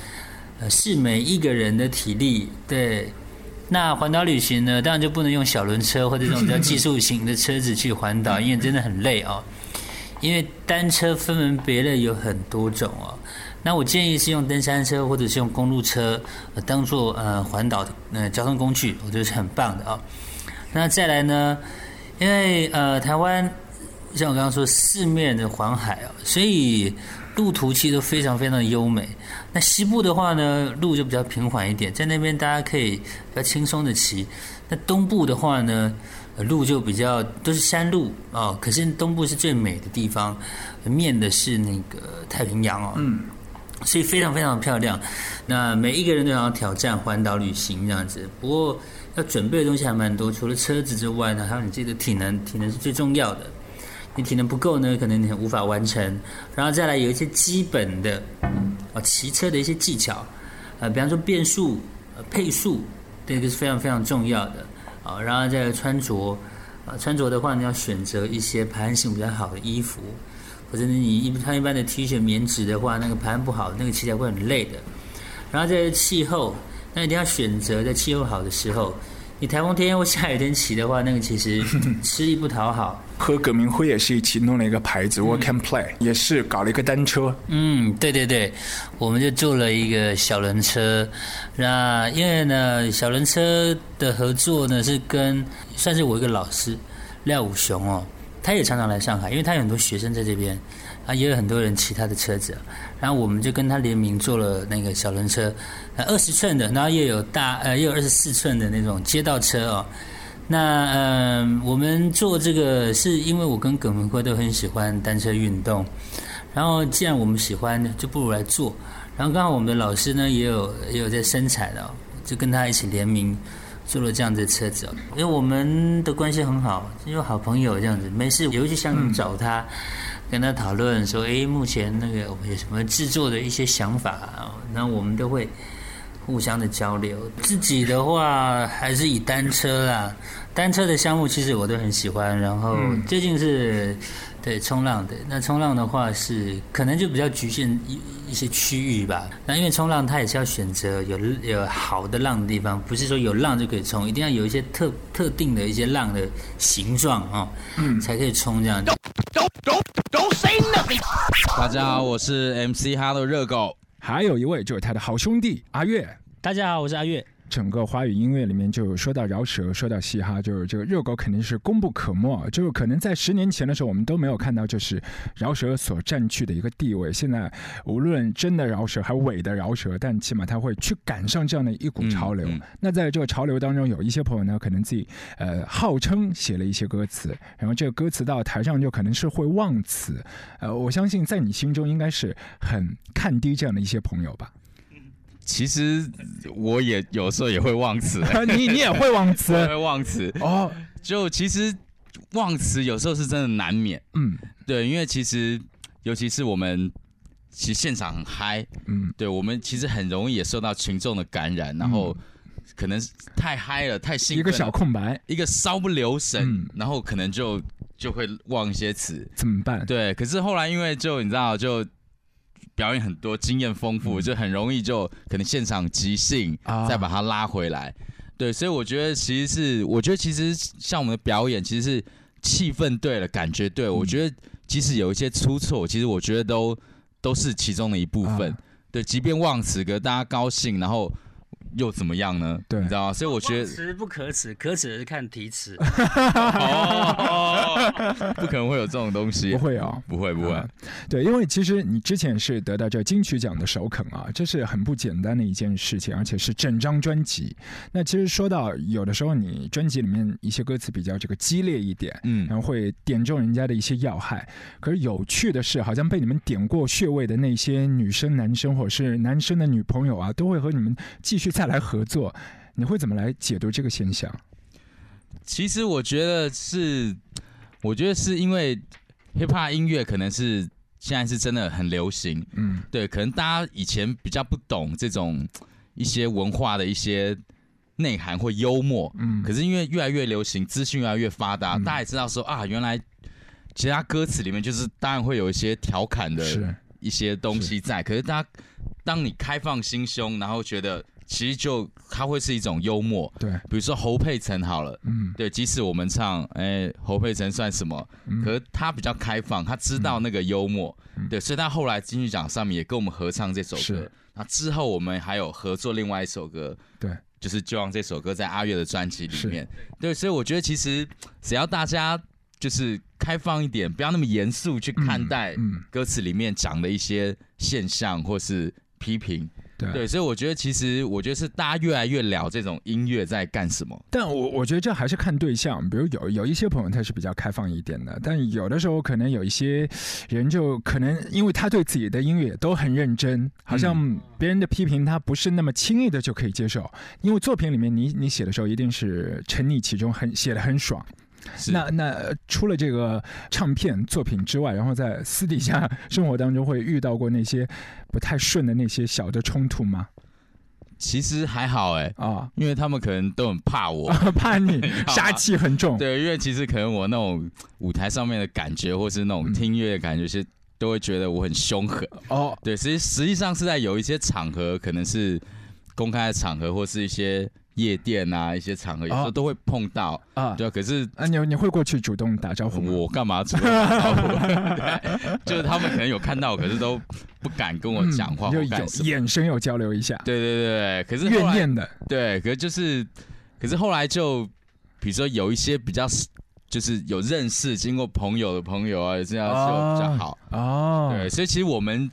呃，是每一个人的体力。对，那环岛旅行呢，当然就不能用小轮车或者这种比较技术型的车子去环岛，因为真的很累哦。因为单车分门别类有很多种哦，那我建议是用登山车或者是用公路车当做呃环岛的呃交通工具，我觉得是很棒的啊。那再来呢，因为呃台湾像我刚刚说四面的环海哦，所以路途其实都非常非常的优美。那西部的话呢，路就比较平缓一点，在那边大家可以比较轻松的骑。那东部的话呢？路就比较都是山路哦，可是东部是最美的地方，面的是那个太平洋哦，嗯，所以非常非常漂亮。那每一个人都想要挑战环岛旅行这样子，不过要准备的东西还蛮多，除了车子之外呢，还有你自己的体能，体能是最重要的。你体能不够呢，可能你无法完成。然后再来有一些基本的啊骑车的一些技巧，呃，比方说变速、呃配速，这个是非常非常重要的。啊，然后再来穿着，啊，穿着的话，你要选择一些排汗性比较好的衣服，或者你一穿一般的 T 恤棉质的话，那个排汗不好，那个骑起来会很累的。然后在气候，那一定要选择在气候好的时候。你台风天或下雨天骑的话，那个其实 吃力不讨好。和葛明辉也是一起弄了一个牌子，Work and Play，也是搞了一个单车。嗯，对对对，我们就做了一个小轮车。那因为呢，小轮车的合作呢是跟算是我一个老师廖武雄哦，他也常常来上海，因为他有很多学生在这边。啊，也有很多人骑他的车子，然后我们就跟他联名做了那个小轮车，呃，二十寸的，然后又有大，呃，又有二十四寸的那种街道车哦。那嗯，我们做这个是因为我跟耿文辉都很喜欢单车运动，然后既然我们喜欢，就不如来做。然后刚好我们的老师呢也有也有在生产的，就跟他一起联名做了这样的车子。因为我们的关系很好，因为好朋友这样子，没事有去香港找他。跟他讨论说：“哎，目前那个有什么制作的一些想法啊？那我们都会互相的交流。自己的话还是以单车啦，单车的项目其实我都很喜欢。然后最近是对冲浪的，那冲浪的话是可能就比较局限一一些区域吧。那因为冲浪它也是要选择有有好的浪的地方，不是说有浪就可以冲，一定要有一些特特定的一些浪的形状啊，嗯，才可以冲这样。” Don't say nothing。大家好，我是 MC 哈喽热狗，还有一位就是他的好兄弟阿月。大家好，我是阿月。整个华语音乐里面，就说到饶舌，说到嘻哈，就是这个热狗肯定是功不可没。就是可能在十年前的时候，我们都没有看到，就是饶舌所占据的一个地位。现在无论真的饶舌还是伪的饶舌，但起码他会去赶上这样的一股潮流。那在这个潮流当中，有一些朋友呢，可能自己呃号称写了一些歌词，然后这个歌词到台上就可能是会忘词。呃，我相信在你心中应该是很看低这样的一些朋友吧。其实我也有时候也会忘词，你你也会忘词，会忘词。哦。就其实忘词有时候是真的难免，嗯，对，因为其实尤其是我们其实现场很嗨，嗯，对我们其实很容易也受到群众的感染，然后可能太嗨了，太兴奋，一个小空白，一个稍不留神，然后可能就就会忘一些词，怎么办？对，可是后来因为就你知道就。表演很多，经验丰富，就很容易就可能现场即兴，再把它拉回来。对，所以我觉得其实是，我觉得其实像我们的表演，其实是气氛对了，感觉对。我觉得即使有一些出错，其实我觉得都都是其中的一部分。对，即便忘词可，大家高兴，然后又怎么样呢？对你知道吗？所以我觉得词不可耻，可耻的是看题词。哦，不可能会有这种东西，不会啊。不会不会啊，对，因为其实你之前是得到这金曲奖的首肯啊，这是很不简单的一件事情，而且是整张专辑。那其实说到有的时候，你专辑里面一些歌词比较这个激烈一点，嗯然后会点中人家的一些要害。可是有趣的是，好像被你们点过穴位的那些女生、男生，或者是男生的女朋友啊，都会和你们继续再来合作。你会怎么来解读这个现象？其实我觉得是，我觉得是因为 hip hop 音乐可能是现在是真的很流行，嗯。对，可能大家以前比较不懂这种一些文化的一些内涵或幽默，嗯，可是因为越来越流行，资讯越来越发达，嗯。大家也知道说啊，原来其他歌词里面就是当然会有一些调侃的一些东西在，可是大家当你开放心胸，然后觉得其实就它会是一种幽默，对，比如说侯佩岑好了。嗯对，即使我们唱，哎、侯佩岑算什么？嗯可是他比较开放，他知道那个幽默，嗯对，所以他后来金曲奖上面也跟我们合唱这首歌是。那之后我们还有合作另外一首歌，对，就是就让这首歌在阿月的专辑里面。对，所以我觉得其实只要大家就是开放一点，不要那么严肃去看待嗯，歌词里面讲的一些现象或是批评。对对，所以我觉得其实我觉得是大家越来越聊这种音乐在干什么。但我我觉得这还是看对象，比如有有一些朋友他是比较开放一点的，但有的时候可能有一些人就可能因为他对自己的音乐都很认真，好像别人的批评他不是那么轻易的就可以接受，因为作品里面你你写的时候一定是沉溺其中，很写的很爽。那那呃除了这个唱片作品之外，然后在私底下生活当中会遇到过那些不太顺的那些小的冲突吗？其实还好哎、啊，因为他们可能都很怕我。怕你 杀气很重。对，因为其实可能我那种舞台上面的感觉，或是那种嗯听音乐的感觉，是都会觉得我很凶狠。哦，对，实际实际上是在有一些场合，可能是公开的场合，或是一些夜店啊，一些场合，有时候哦都会碰到。啊，对啊，可是啊，你你会过去主动打招呼吗？我干嘛主动打招呼？对，就是他们可能有看到我，可是都不敢跟我讲话嗯就。眼神有交流一下，对对对，可是怨念的对，可是就是，可是后来就，比如说有一些比较，就是有认识、经过朋友的朋友啊，这样就比较好。哦。对，所以其实我们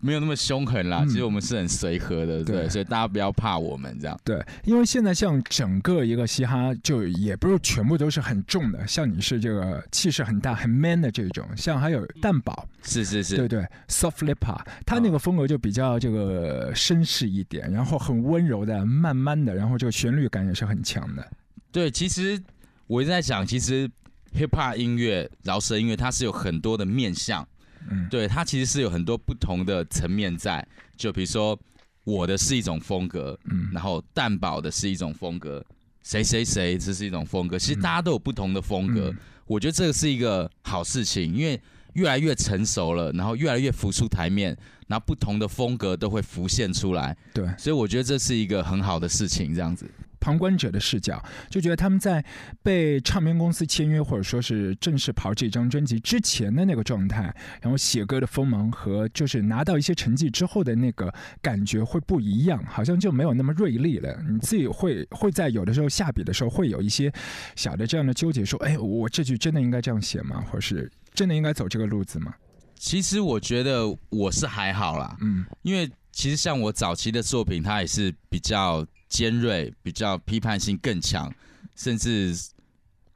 没有那么凶狠啦，嗯其实我们是很随和的，对，对所以大家不要怕我们这样。对，因为现在像整个一个嘻哈，就也不是全部都是很重的，像你是这个气势很大、很 man 的这种，像还有蛋堡，是是是，对对，soft lip hop，他那个风格就比较这个绅士一点，然后很温柔的、慢慢的，然后这个旋律感也是很强的。对，其实我一直在想，其实 hip hop 音乐、饶舌音乐，它是有很多的面向。嗯，对，它其实是有很多不同的层面在，就比如说我的是一种风格，嗯。然后蛋堡的是一种风格，谁谁谁这是一种风格，其实嗯。大家都有不同的风格，嗯。我觉得这个是一个好事情，因为越来越成熟了，然后越来越浮出台面，然后不同的风格都会浮现出来，对，所以我觉得这是一个很好的事情，这样子。旁观者的视角，就觉得他们在被唱片公司签约或者说是正式跑这张专辑之前的那个状态，然后写歌的锋芒和就是拿到一些成绩之后的那个感觉会不一样，好像就没有那么锐利了。你自己会会在有的时候下笔的时候会有一些小的这样的纠结，说，哎，我这句真的应该这样写吗？或者是真的应该走这个路子吗？其实我觉得我是还好啦，嗯因为其实像我早期的作品，它也是比较尖锐、比较批判性更强，甚至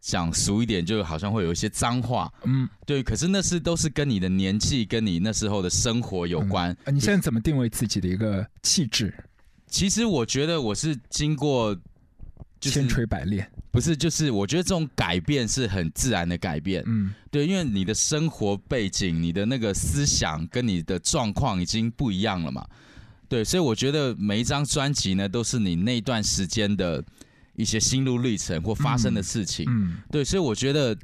讲俗一点，就好像会有一些脏话。嗯，对，可是那是都是跟你的年纪、跟你那时候的生活有关。啊，你现在怎么定位自己的一个气质？其实我觉得我是经过，就是千锤百炼。不是，就是我觉得这种改变是很自然的改变。嗯对，因为你的生活背景、你的那个思想跟你的状况已经不一样了嘛。对，所以我觉得每一张专辑呢，都是你那段时间的一些心路历程或发生的事情。嗯对，所以我觉得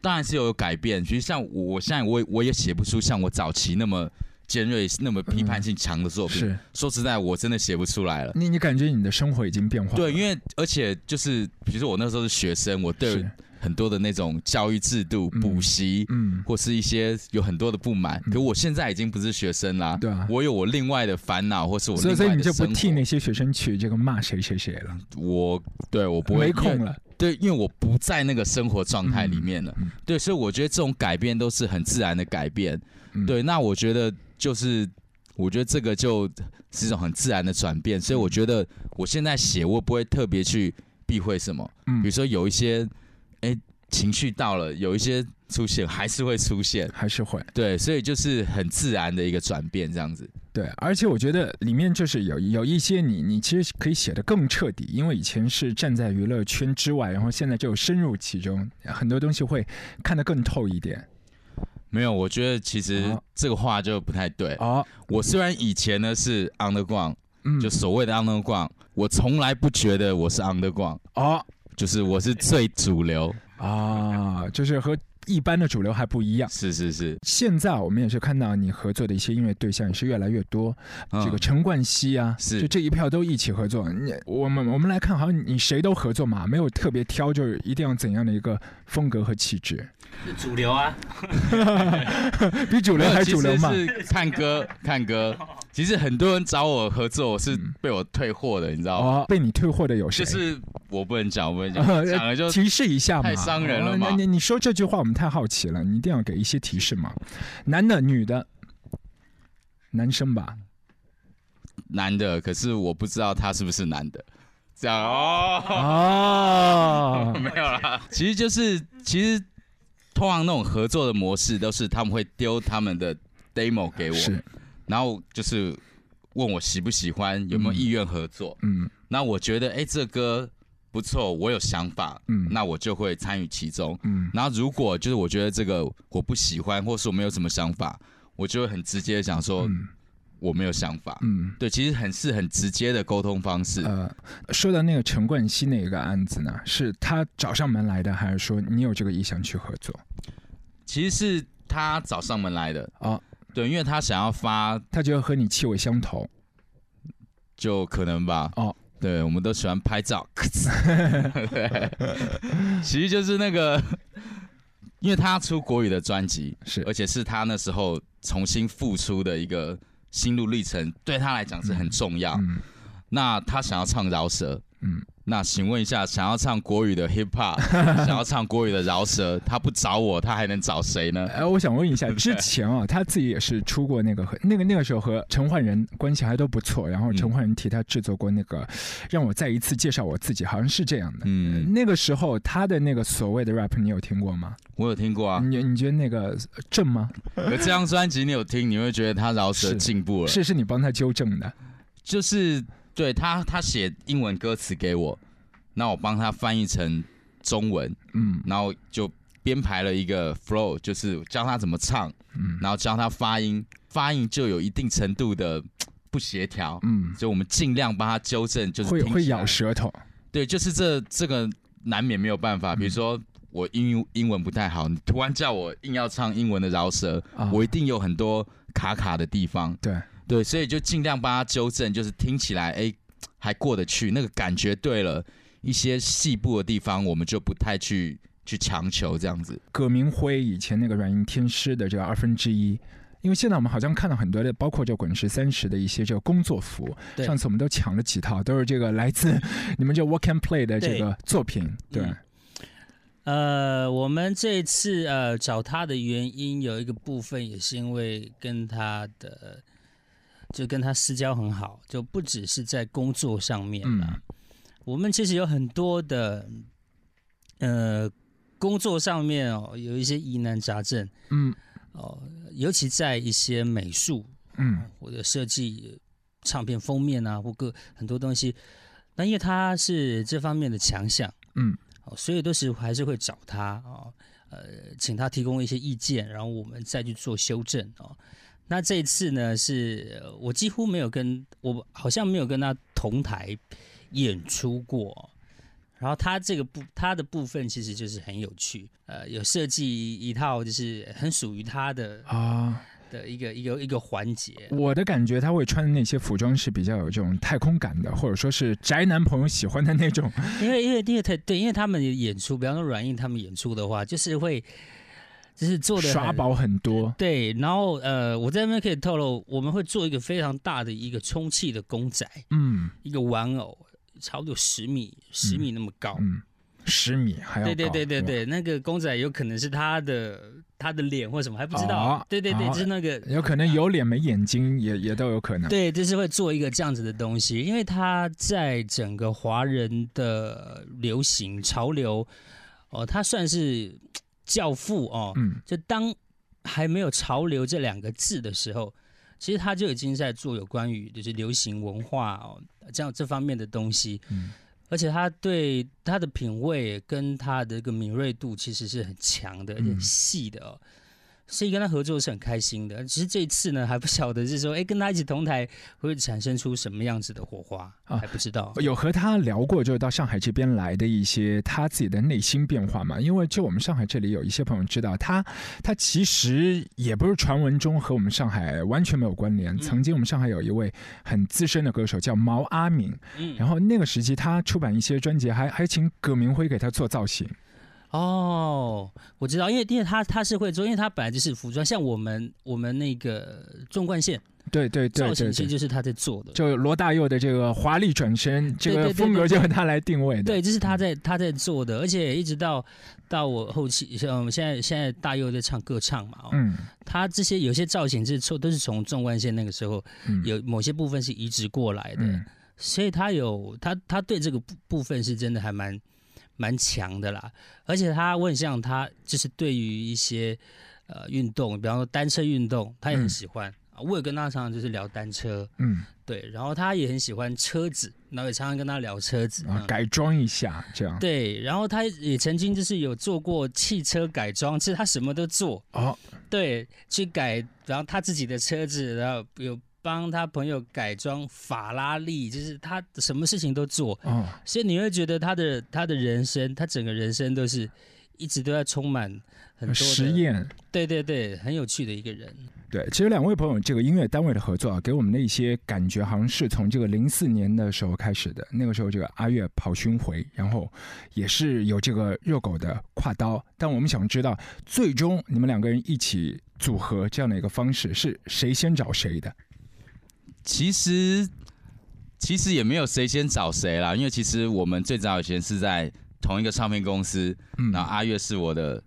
当然是有改变。其实像我，我现在我我也写不出像我早期那么尖锐、那么批判性强的作品。是说实在，我真的写不出来了。你你感觉你的生活已经变化了？对，因为而且就是，比如说我那时候是学生，我对是很多的那种教育制度、嗯补习，嗯，或是一些有很多的不满。可我现在已经不是学生啦，对啊我有我另外的烦恼，或是我所以另所以你就不替那些学生去这个骂谁谁谁了，我对我不会没空了。对，因为我不在那个生活状态里面了。嗯嗯对，所以我觉得这种改变都是很自然的改变。嗯对，那我觉得就是，我觉得这个就是一种很自然的转变。所以我觉得我现在写，我不会特别去避讳什么。嗯比如说有一些，哎，情绪到了，有一些出现还是会出现。还是会对，所以就是很自然的一个转变，这样子。对，而且我觉得里面就是有有一些你你其实可以写的更彻底，因为以前是站在娱乐圈之外，然后现在就深入其中，很多东西会看得更透一点。没有，我觉得其实哦这个话就不太对。哦，我虽然以前呢是 underground，嗯，就所谓的 underground，我从来不觉得我是 underground，哦就是我是最主流。啊，就是和一般的主流还不一样。是是是，现在我们也是看到你合作的一些音乐对象也是越来越多，嗯这个陈冠希啊，是就这一票都一起合作。你我们我们来看，好像你谁都合作嘛，没有特别挑，就是一定要怎样的一个风格和气质，是主流啊，比主流还主流嘛看歌 看歌。其实很多人找我合作，我是被我退货的，你知道吗？哦，被你退货的有谁？就是我不能讲，我不能讲，讲了就提示一下嘛，太伤人了嘛哦你你说这句话，我们太好奇了，你一定要给一些提示嘛。男的、女的，男生吧？男的，可是我不知道他是不是男的。这样哦，哦，没有啦，其实就是其实通常那种合作的模式都是他们会丢他们的 demo 给我，然后就是问我喜不喜欢，有没有意愿合作。嗯。那我觉得，哎、这歌不错，我有想法，嗯。那我就会参与其中。嗯。然后如果就是我觉得这个我不喜欢，或是我没有什么想法，我就会很直接的讲说、嗯我没有想法。嗯。对，其实很是很直接的沟通方式。呃，说到那个陈冠希那个案子呢，是他找上门来的，还是说你有这个意向去合作？其实是他找上门来的哦，对，因为他想要发，他觉得和你气味相投就可能吧。哦，对，我们都喜欢拍照。对，其实就是那个，因为他出国语的专辑，是而且是他那时候重新复出的一个心路历程，对他来讲是很重要。嗯那他想要唱饶舌，嗯，那请问一下，想要唱国语的 hip hop，想要唱国语的饶舌，他不找我，他还能找谁呢？哎，我想问一下，之前啊，他自己也是出过那个和那个那个时候和陈奂仁关系还都不错，然后陈奂仁替他制作过那个，让我再一次介绍我自己，好像是这样的。嗯，那个时候他的那个所谓的 rap 你有听过吗？我有听过啊。你你觉得那个正吗？可这张专辑你有听，你会觉得他饶舌进步了。是是你帮他纠正的。就是对他，他写英文歌词给我，那我帮他翻译成中文，嗯然后就编排了一个 flow，就是教他怎么唱，嗯然后教他发音，发音就有一定程度的不协调，嗯，所以我们尽量帮他纠正，就是会会咬舌头。对，就是这这个难免没有办法。比如说我英英文不太好，你突然叫我硬要唱英文的饶舌，啊我一定有很多卡卡的地方。对，对，所以就尽量帮他纠正，就是听起来哎还过得去，那个感觉对了。一些细部的地方，我们就不太去去强求这样子。葛明辉以前那个软硬天师的这个二分之一。因为现在我们好像看到很多的，包括这滚石三十的一些这个工作服，对上次我们都抢了几套，都是这个来自你们这 Work and Play 的这个作品。对，嗯呃，我们这次呃找他的原因有一个部分也是因为跟他的就跟他私交很好，就不只是在工作上面嗯啦。我们其实有很多的呃工作上面哦有一些疑难杂症嗯哦，尤其在一些美术嗯或者设计唱片封面啊，或各很多东西。那因为他是这方面的强项，嗯哦，所以都是还是会找他哦，呃，请他提供一些意见，然后我们再去做修正哦。那这一次呢，是呃我几乎没有跟我好像没有跟他同台演出过。然后他这个部他的部分其实就是很有趣，呃，有设计一套就是很属于他的啊，的一个一个一个环节。我的感觉，他会穿的那些服装是比较有这种太空感的，或者说是宅男朋友喜欢的那种。因为因为因为他对，因为他们演出，比方说软硬他们演出的话，就是会就是做的耍宝很多。对，然后呃，我在那边可以透露，我们会做一个非常大的一个充气的公仔，嗯一个玩偶，差不多十米十米那么高。嗯，十米还要对对对对对，那个公仔有可能是他的他的脸或什么还不知道。哦对对对，哦就是那个有可能有脸没眼睛，也也都有可能。对，就是会做一个这样子的东西，因为他在整个华人的流行潮流，哦，他算是嘖教父哦。嗯就当还没有“潮流”这两个字的时候，其实他就已经在做有关于就是流行文化哦这样这方面的东西。嗯而且他对他的品味跟他的一个敏锐度其实是很强的，而且细的哦。所以跟他合作是很开心的。只是这一次呢，还不晓得是说，哎，跟他一起同台会产生出什么样子的火花，啊还不知道。有和他聊过，就是到上海这边来的一些他自己的内心变化嘛？因为就我们上海这里有一些朋友知道，他他其实也不是传闻中和我们上海完全没有关联。曾经我们上海有一位很资深的歌手叫毛阿敏，嗯，然后那个时期他出版一些专辑，还还请葛明辉给他做造型。哦，我知道，因为因为他他是会做，因为他本来就是服装，像我们我们那个纵贯线对对对对造型，其实。就是他在做的。就罗大佑的这个华丽转身，这个风格就是他来定位的。对，这是他在他在做的，而且一直到到我后期，像我们现在现在大佑在唱歌唱嘛，哦，嗯他这些有些造型是从都是从纵贯线那个时候嗯，有某些部分是移植过来的，嗯所以他有他他对这个部部分是真的还蛮蛮强的啦，而且他我很像他就是对于一些呃运动，比方说单车运动，他也很嗯喜欢。啊我也跟他常常就是聊单车，嗯对，然后他也很喜欢车子，然后也常常跟他聊车子。改装一下这样。对，然后他也曾经就是有做过汽车改装，其实他什么都做，哦，对，去改，然后他自己的车子，然后有帮他朋友改装法拉利，就是他什么事情都做，哦，所以你会觉得他的他的人生，他整个人生都是一直都在充满很多实，验。对对对，很有趣的一个人。对，其实两位朋友这个音乐单位的合作啊，给我们的一些感觉，好像是从这个零四年的时候开始的。那个时候，这个阿月跑巡回，然后也是有这个热狗的跨刀。但我们想知道，最终你们两个人一起组合这样的一个方式，是谁先找谁的？其实其实也没有谁先找谁啦，因为其实我们最早以前是在同一个唱片公司，嗯。然后阿月是我的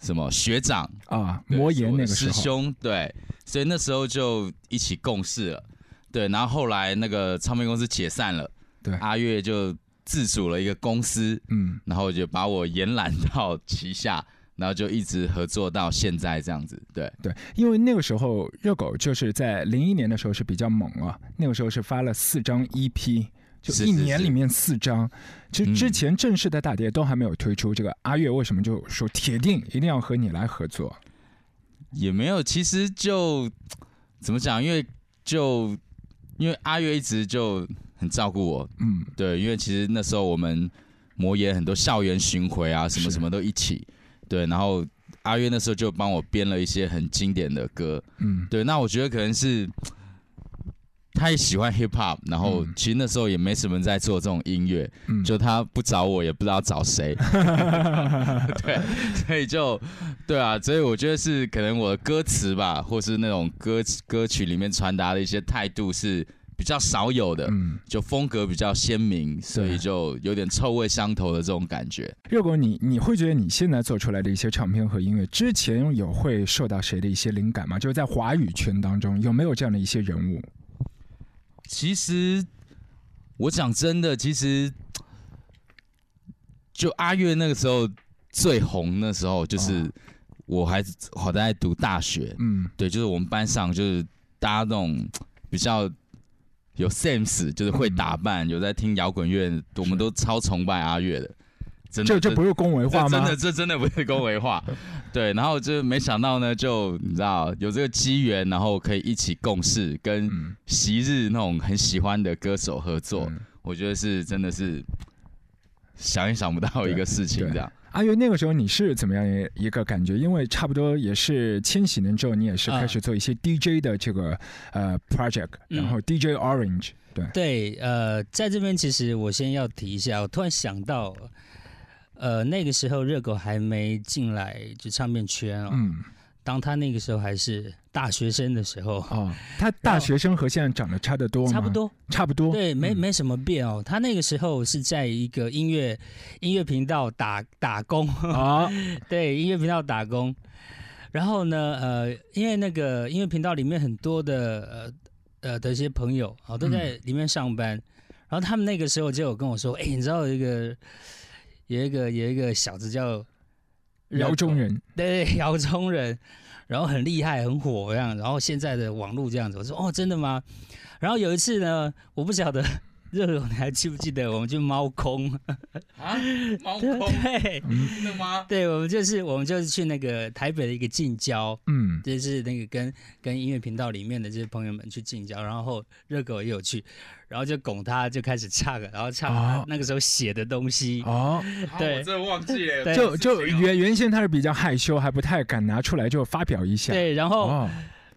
什么学长，啊，对魔是我的岩那个师兄，对，所以那时候就一起共事了，对，然后后来那个唱片公司解散了，对。阿月就自主了一个公司，嗯，然后就把我延揽到旗下，然后就一直合作到现在这样子，对，对，因为那个时候热狗就是在零一年的时候是比较猛啊，那个时候是发了四张 EP，就是一年里面四张。其实之嗯前正式的大碟都还没有推出，这个阿月为什么就说铁定一定要和你来合作？也没有，其实就怎么讲，因为就因为阿月一直就很照顾我，嗯。对，因为其实那时候我们魔岩很多校园巡回啊，什么什么都一起，对，然后阿约那时候就帮我编了一些很经典的歌，嗯。对，那我觉得可能是 他也喜欢 hip hop，然后嗯。其实那时候也没什么人在做这种音乐，嗯，就他不找我也不知道找谁，对，所以就对啊，所以我觉得是可能我的歌词吧，或是那种歌歌曲里面传达的一些态度是比较少有的，嗯，就风格比较鲜明，所以就有点臭味相投的这种感觉。热狗你你会觉得你现在做出来的一些唱片和音乐，之前有会受到谁的一些灵感吗？就是在华语圈当中有没有这样的一些人物？其实我讲真的，其实就阿月那个时候最红，那时候就是哦我还好在读大学，嗯对，就是我们班上就是大家那种比较有 sense，就是会打扮，有在听摇滚乐，我们都超崇拜阿月的。真的，这这不是恭维话吗真的，？这真的不是恭维话。对，然后就没想到呢，就你知道有这个机缘，然后可以一起共事，跟嗯，昔日那种很喜欢的歌手合作，嗯我觉得是真的是想也想不到一个事情这样。阿月那个时候你是怎么样一个感觉？因为差不多也是千禧年之后，你也是开始做一些 DJ 的这个呃 project，嗯。然后 DJ Orange，对，对，呃，在这边其实我先要提一下，我突然想到，呃，那个时候热狗还没进来就唱片圈哦，嗯，当他那个时候还是大学生的时候，哦，他大学生和现在长得差得多吗？差不，多，差不多，对，没嗯。没什么变哦。他那个时候是在一个音乐音乐频道打打工，啊，对，音乐频道打工。然后呢，呃，因为那个音乐频道里面很多的呃呃的一些朋友啊、都在里面上班，然后他们那个时候就有跟我说，哎，你知道有一个有一个有一个小子叫姚中，人，对，姚中人，然后很厉害很火这样，然后现在的网络这样子，我说哦，真的吗？然后有一次呢，我不晓得热狗你还记不记得，我们去猫空，啊，猫空？对真的吗？对，我们就是我们就是去那个台北的一个近郊。嗯，就是那个跟跟音乐频道里面的这些朋友们去近郊，然后热狗也有去，然后就拱他就开始唱，然后唱那个时候写的东西。哦，对。啊我真的忘记了，对。就就原原先他是比较害羞，还不太敢拿出来就发表一下，对，然后、哦，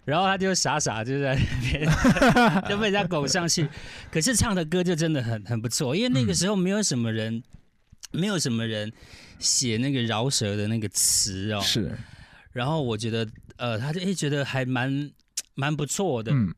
然后他就傻傻就在那边就被人家拱上去，可是唱的歌就真的很很不错，因为那个时候没有什么人，没有什么人写那个饶舌的那个词哦，是，然后我觉得呃，他就诶觉得还蛮蛮不错的，嗯，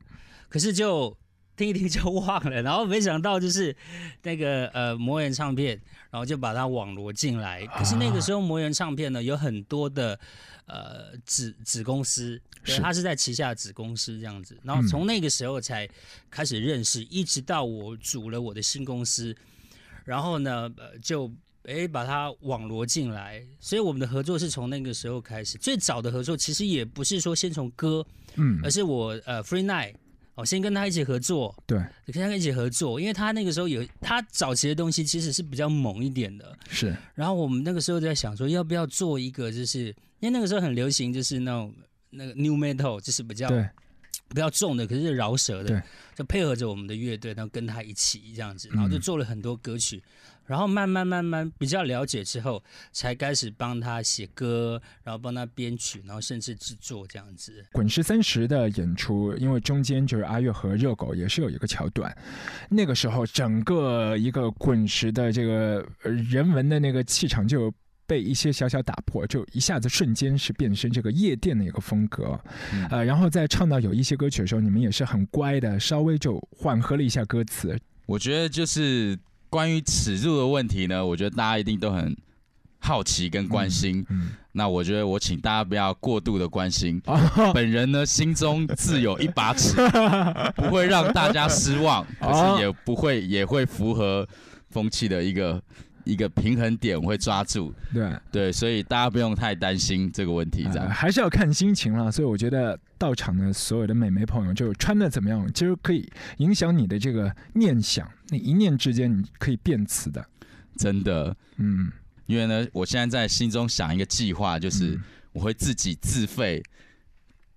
可是就听一听就忘了，然后没想到就是那个呃魔岩唱片，然后就把它网罗进来。可是那个时候魔岩唱片呢有很多的呃子子公司，它是在旗下子公司这样子。然后从那个时候才开始认识，一直到我组了我的新公司，然后呢呃就。诶，把它网罗进来，所以我们的合作是从那个时候开始。最早的合作其实也不是说先从歌，嗯而，是我呃 Free Night 哦，先跟他一起合作，对，跟他一起合作，因为他那个时候有他早期的东西其实是比较猛一点的，是，然后我们那个时候在想说要不要做一个，就是因为那个时候很流行，就是那种那个 New Metal，就是比较对，比较重的，可是是饶舌对。的，就配合着我们的乐队，然后跟他一起这样子，嗯。然后就做了很多歌曲。然后慢慢慢慢比较了解之后，才开始帮他写歌，然后帮他编曲，然后甚至制作这样子。滚石三十的演出，因为中间就是阿月和热狗也是有一个桥段，那个时候整个一个滚石的这个呃人文的那个气场就。被一些小小打破，就一下子瞬间是变身这个夜店的一个风格，嗯呃，然后在唱到有一些歌曲的时候，你们也是很乖的，稍微就缓和了一下歌词，我觉得就是关于尺度的问题呢，我觉得大家一定都很好奇跟关心。嗯，那我觉得我请大家不要过度的关心，哦，本人呢心中自有一把尺，不会让大家失望，可哦是也不会也会符合风气的一个一个平衡点，我会抓住。对，对，所以大家不用太担心这个问题，这样。呃还是要看心情啦。所以我觉得到场的所有的美眉朋友，就穿的怎么样，其实可以影响你的这个念想，那一念之间你可以变词的。真的，嗯，因为呢，我现在在心中想一个计划，就是嗯我会自己自费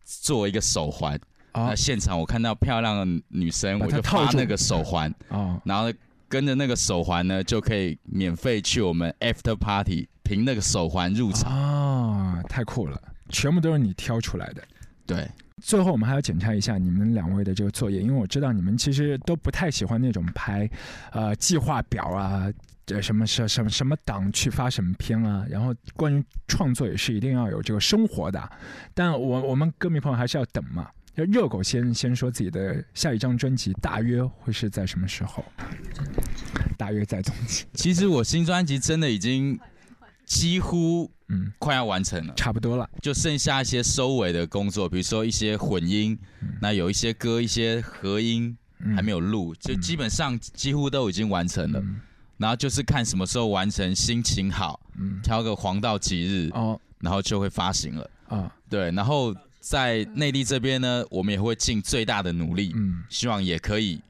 做一个手环。哦那现场我看到漂亮的女生，我就发那个手环，哦，然后跟着那个手环呢，就可以免费去我们 after party，凭那个手环入场。啊，太酷了，全部都是你挑出来的。对，最后，我们还要检查一下你们两位的这个作业，因为我知道你们其实都不太喜欢那种拍，呃，计划表啊，这，什么什什么什么档去发什么片啊，然后关于创作也是一定要有这个生活的。但我我们歌迷朋友还是要等嘛。就热狗先先说自己的下一张专辑大约会是在什么时候？大约在冬季，其实我新专辑真的已经几乎嗯，快要完成了，差不多了。就剩下一些收尾的工作，比如说一些混音，那有一些歌一些合音嗯还没有录，就基本上几乎都已经完成了。嗯然后就是看什么时候完成，心情好，嗯，挑个黄道吉日，哦然后就会发行了。啊，对，然后在内地这边呢，我们也会尽最大的努力，嗯希望也可以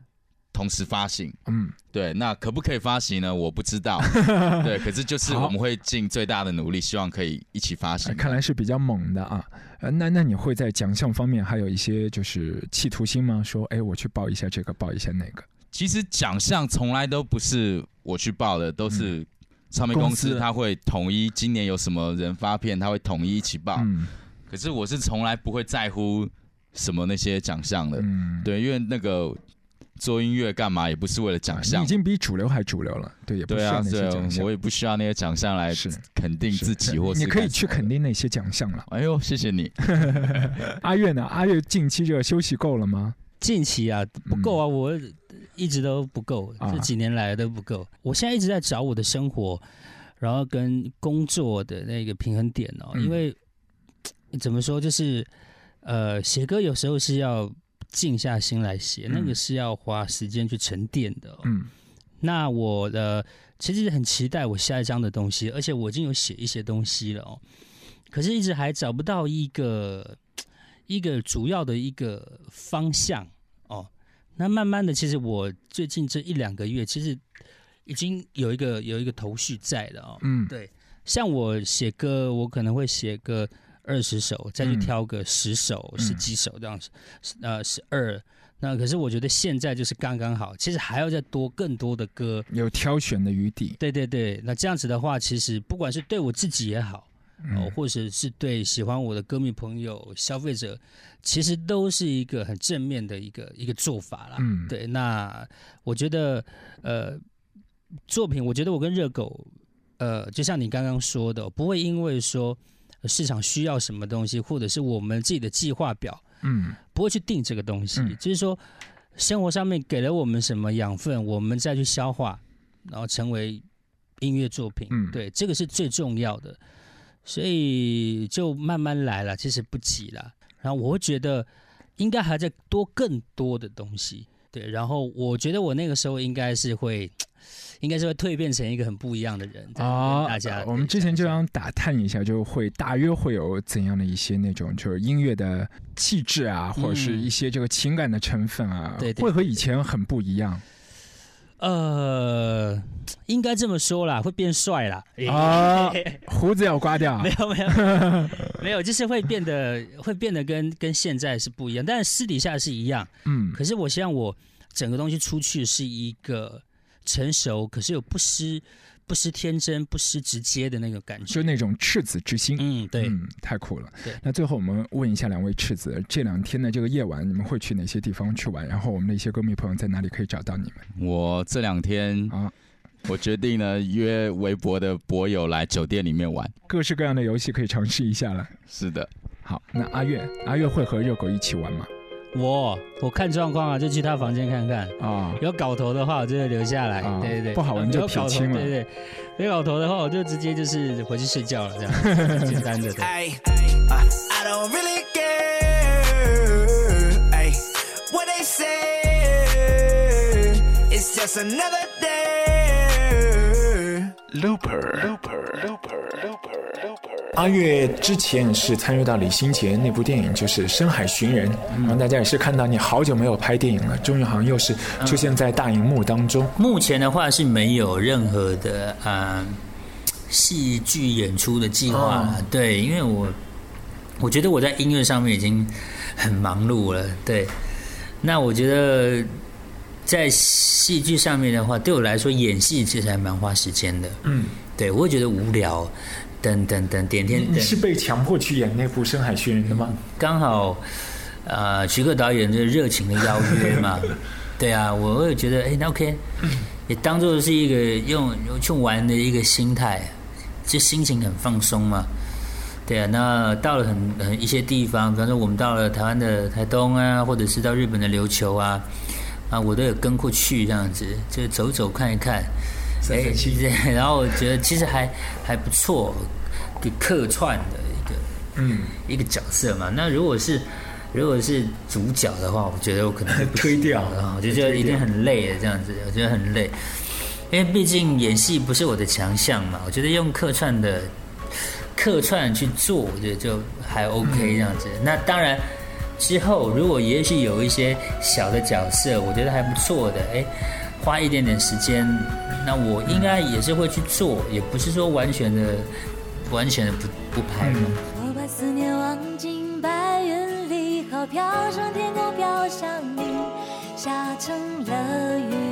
同时发行。嗯，对，那可不可以发行呢？我不知道。对，可是就是我们会尽最大的努力，希望可以一起发行。看来是比较猛的啊。呃，那那你会在奖项方面还有一些就是企图心吗？说，哎，我去报一下这个，报一下那个。其实奖项从来都不是我去报的，都是唱片公公司司他会统一今年有什么人发片，他会统一一起报。嗯可是我是从来不会在乎什么那些奖项的，嗯，对，因为那个做音乐干嘛也不是为了奖项你已。经比主流还主流了，对，也不需要那些奖项我。也不需要那些奖项来肯定自己，或是你可以去肯。定那些奖项了。哎呦，谢谢你。阿月呢？阿月近期这个休息够了吗？近期啊不够啊，我一直都不够，啊这几年来都不够。我现在一直在找我的生活，然后跟工作的那个平衡点哦，嗯因为怎么说，就是呃，写歌有时候是要静下心来写，嗯那个是要花时间去沉淀的、哦。嗯那我的其实很期待我下一张的东西，而且我已经有写一些东西了哦，可是一直还找不到一个一个主要的一个方向哦。那慢慢的，其实我最近这一两个月，其实已经有一个有一个头绪在了哦。嗯，对，像我写歌，我可能会写个二十首，再去嗯挑个十首、嗯十几首这样子，呃，十二。那可是我觉得现在就是刚刚好，其实还要再多更多的歌。有挑选的余地。对对对，那这样子的话，其实不管是对我自己也好，哦嗯，或者是对喜欢我的歌迷朋友、消费者，其实都是一个很正面的一个一个做法啦。嗯对，那我觉得呃，作品，我觉得我跟热狗，呃，就像你刚刚说的，不会因为说呃市场需要什么东西，或者是我们自己的计划表，嗯不会去定这个东西，嗯就是说生活上面给了我们什么养分，我们再去消化，然后成为音乐作品。嗯对，这个是最重要的，所以就慢慢来了，其实不急了。然后我会觉得应该还在多更多的东西。对，然后我觉得我那个时候应该是会，应该是会蜕变成一个很不一样的人。再跟啊大家，我们之前就想打探一下，就会大约会有怎样的一些那种就是音乐的气质啊，或者是一些这个情感的成分啊，嗯对对会和以前很不一样呃，应该这么说啦，会变帅啦。啊。胡子要刮掉没，有没有 没有，就是会变得会变得跟跟现在是不一样，但是私底下是一样。嗯可是我希望我整个东西出去是一个成熟，可是又不失不失天真、不失直接的那个感觉。就那种赤子之心。嗯，对，嗯，太酷了。对那最后我们问一下两位赤子，这两天的这个夜晚，你们会去哪些地方去玩？然后我们的一些歌迷朋友在哪里可以找到你们？我这两天啊我决定呢约微博的博友来酒店里面玩。各式各样的游戏可以尝试一下了。是的，好，那阿月，阿月会和热狗一起玩吗？我我看状况啊，就去他房间看看。啊，有搞头的话，我就会留下来。啊对对对，不好玩就没有搞头撇清了对对，没搞头的话，我就直接就是回去睡觉了，这样很简单的。对 uh, I don't really care. Ay, what they say, it's just another day. Looper。阿月之前是参与到李心洁那部电影，就是《深海寻人》，然后大家也是看到你好久没有拍电影了，终于好像又是出现在大荧幕当中。目前的话是没有任何的啊戏剧演出的计划了。对，因为我我觉得我在音乐上面已经很忙碌了。对，那我觉得在戏剧上面的话，对我来说演戏其实还蛮花时间的。嗯，对，我会觉得无聊，等等等，点点等。你是被强迫去演那部《深海寻人》的吗？刚好，呃，徐克导演这热情的邀约嘛，对啊，我会觉得，哎，那 OK，也当做是一个用去玩的一个心态，就心情很放松嘛。对啊，那到了很很一些地方，比方说我们到了台湾的台东啊，或者是到日本的琉球啊，啊，我都有跟过去这样子，就走走看一看，哎，对，然后我觉得其实还还不错，给客串的一个嗯，一个角色嘛。那如果是如果是主角的话，我觉得我可能 推掉我就觉得一定很累的这样子，我觉得很累，因为毕竟演戏不是我的强项嘛。我觉得用客串的客串去做，我觉得就还 OK 这样子。那当然。之后，如果也许有一些小的角色，我觉得还不错的，哎，花一点点时间，那我应该也是会去做，也不是说完全的、完全的不不拍嘛。我把思念忘进白云里，好飘上天空，飘向你，下成了雨。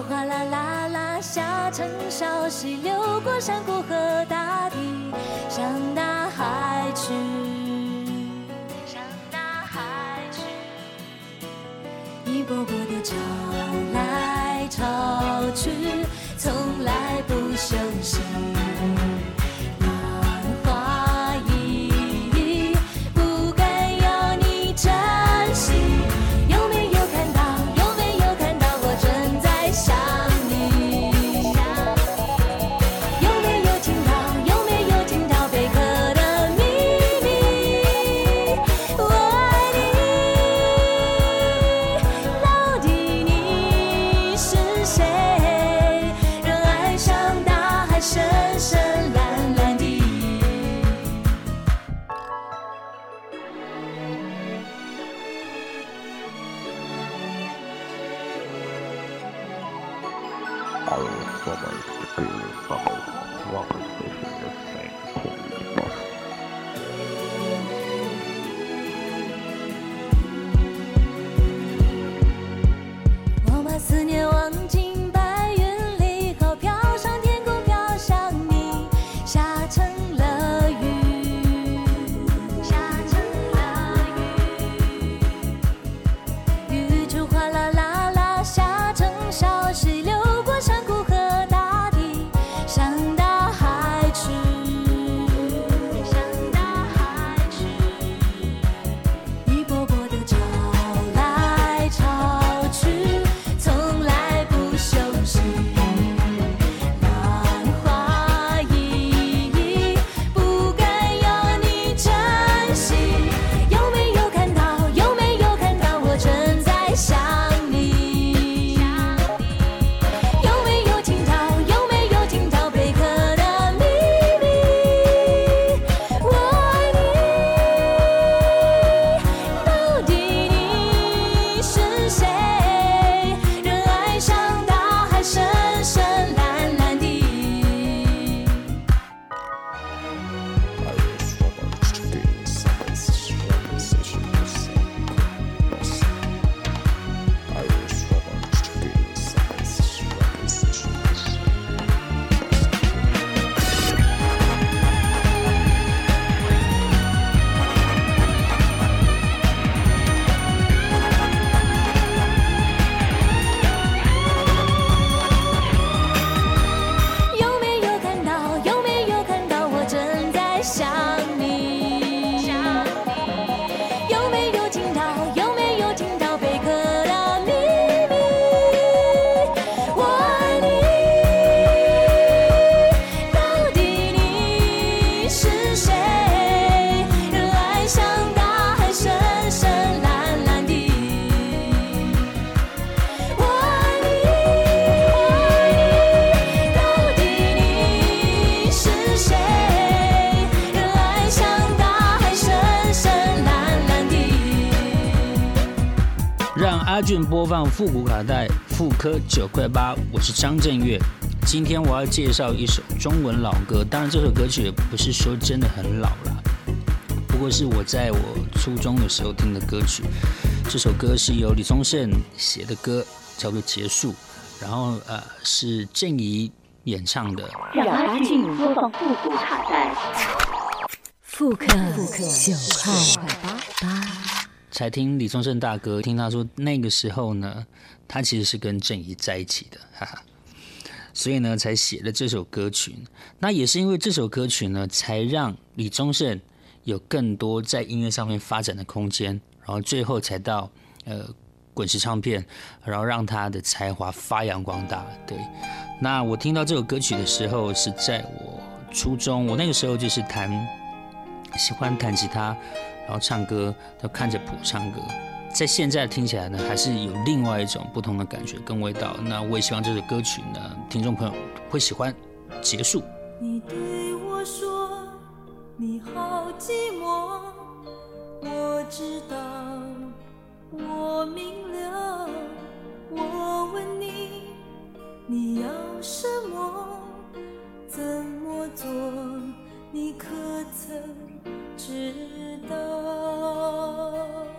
哗啦啦啦下成小溪，流过山谷和大地，向大海去，向大海去。一波波的潮来潮去，从来不休息。俊播放复古卡带，复刻九块八。我是张震岳，今天我要介绍一首中文老歌，当然这首歌曲也不是说真的很老了，不过是我在我初中的时候听的歌曲。这首歌是由李宗盛写的歌，叫做《结束》，然后呃是郑怡演唱的。让阿俊播放复古卡带。复刻九块八。才听李宗盛大哥听他说，那个时候呢，他其实是跟郑怡在一起的，哈哈，所以呢才写了这首歌曲。那也是因为这首歌曲呢，才让李宗盛有更多在音乐上面发展的空间，然后最后才到呃滚石唱片，然后让他的才华发扬光大。对，那我听到这首歌曲的时候是在我初中，我那个时候就是弹喜欢弹吉他。然后唱歌都看着谱唱歌，在现在听起来呢，还是有另外一种不同的感觉跟味道。那我也希望这首歌曲呢，听众朋友会喜欢。结束。你对我说你好寂寞，我知道，我明了。我问你，你要什么？怎么做？你可曾知道？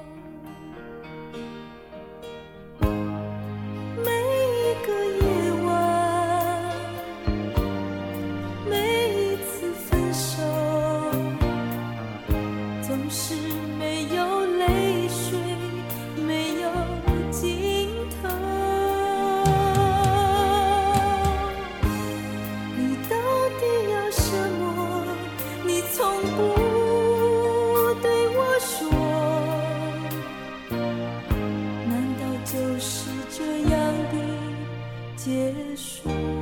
Deus.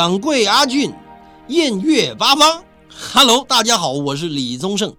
掌柜阿俊，宴乐八方。Hello，大家好，我是李宗盛。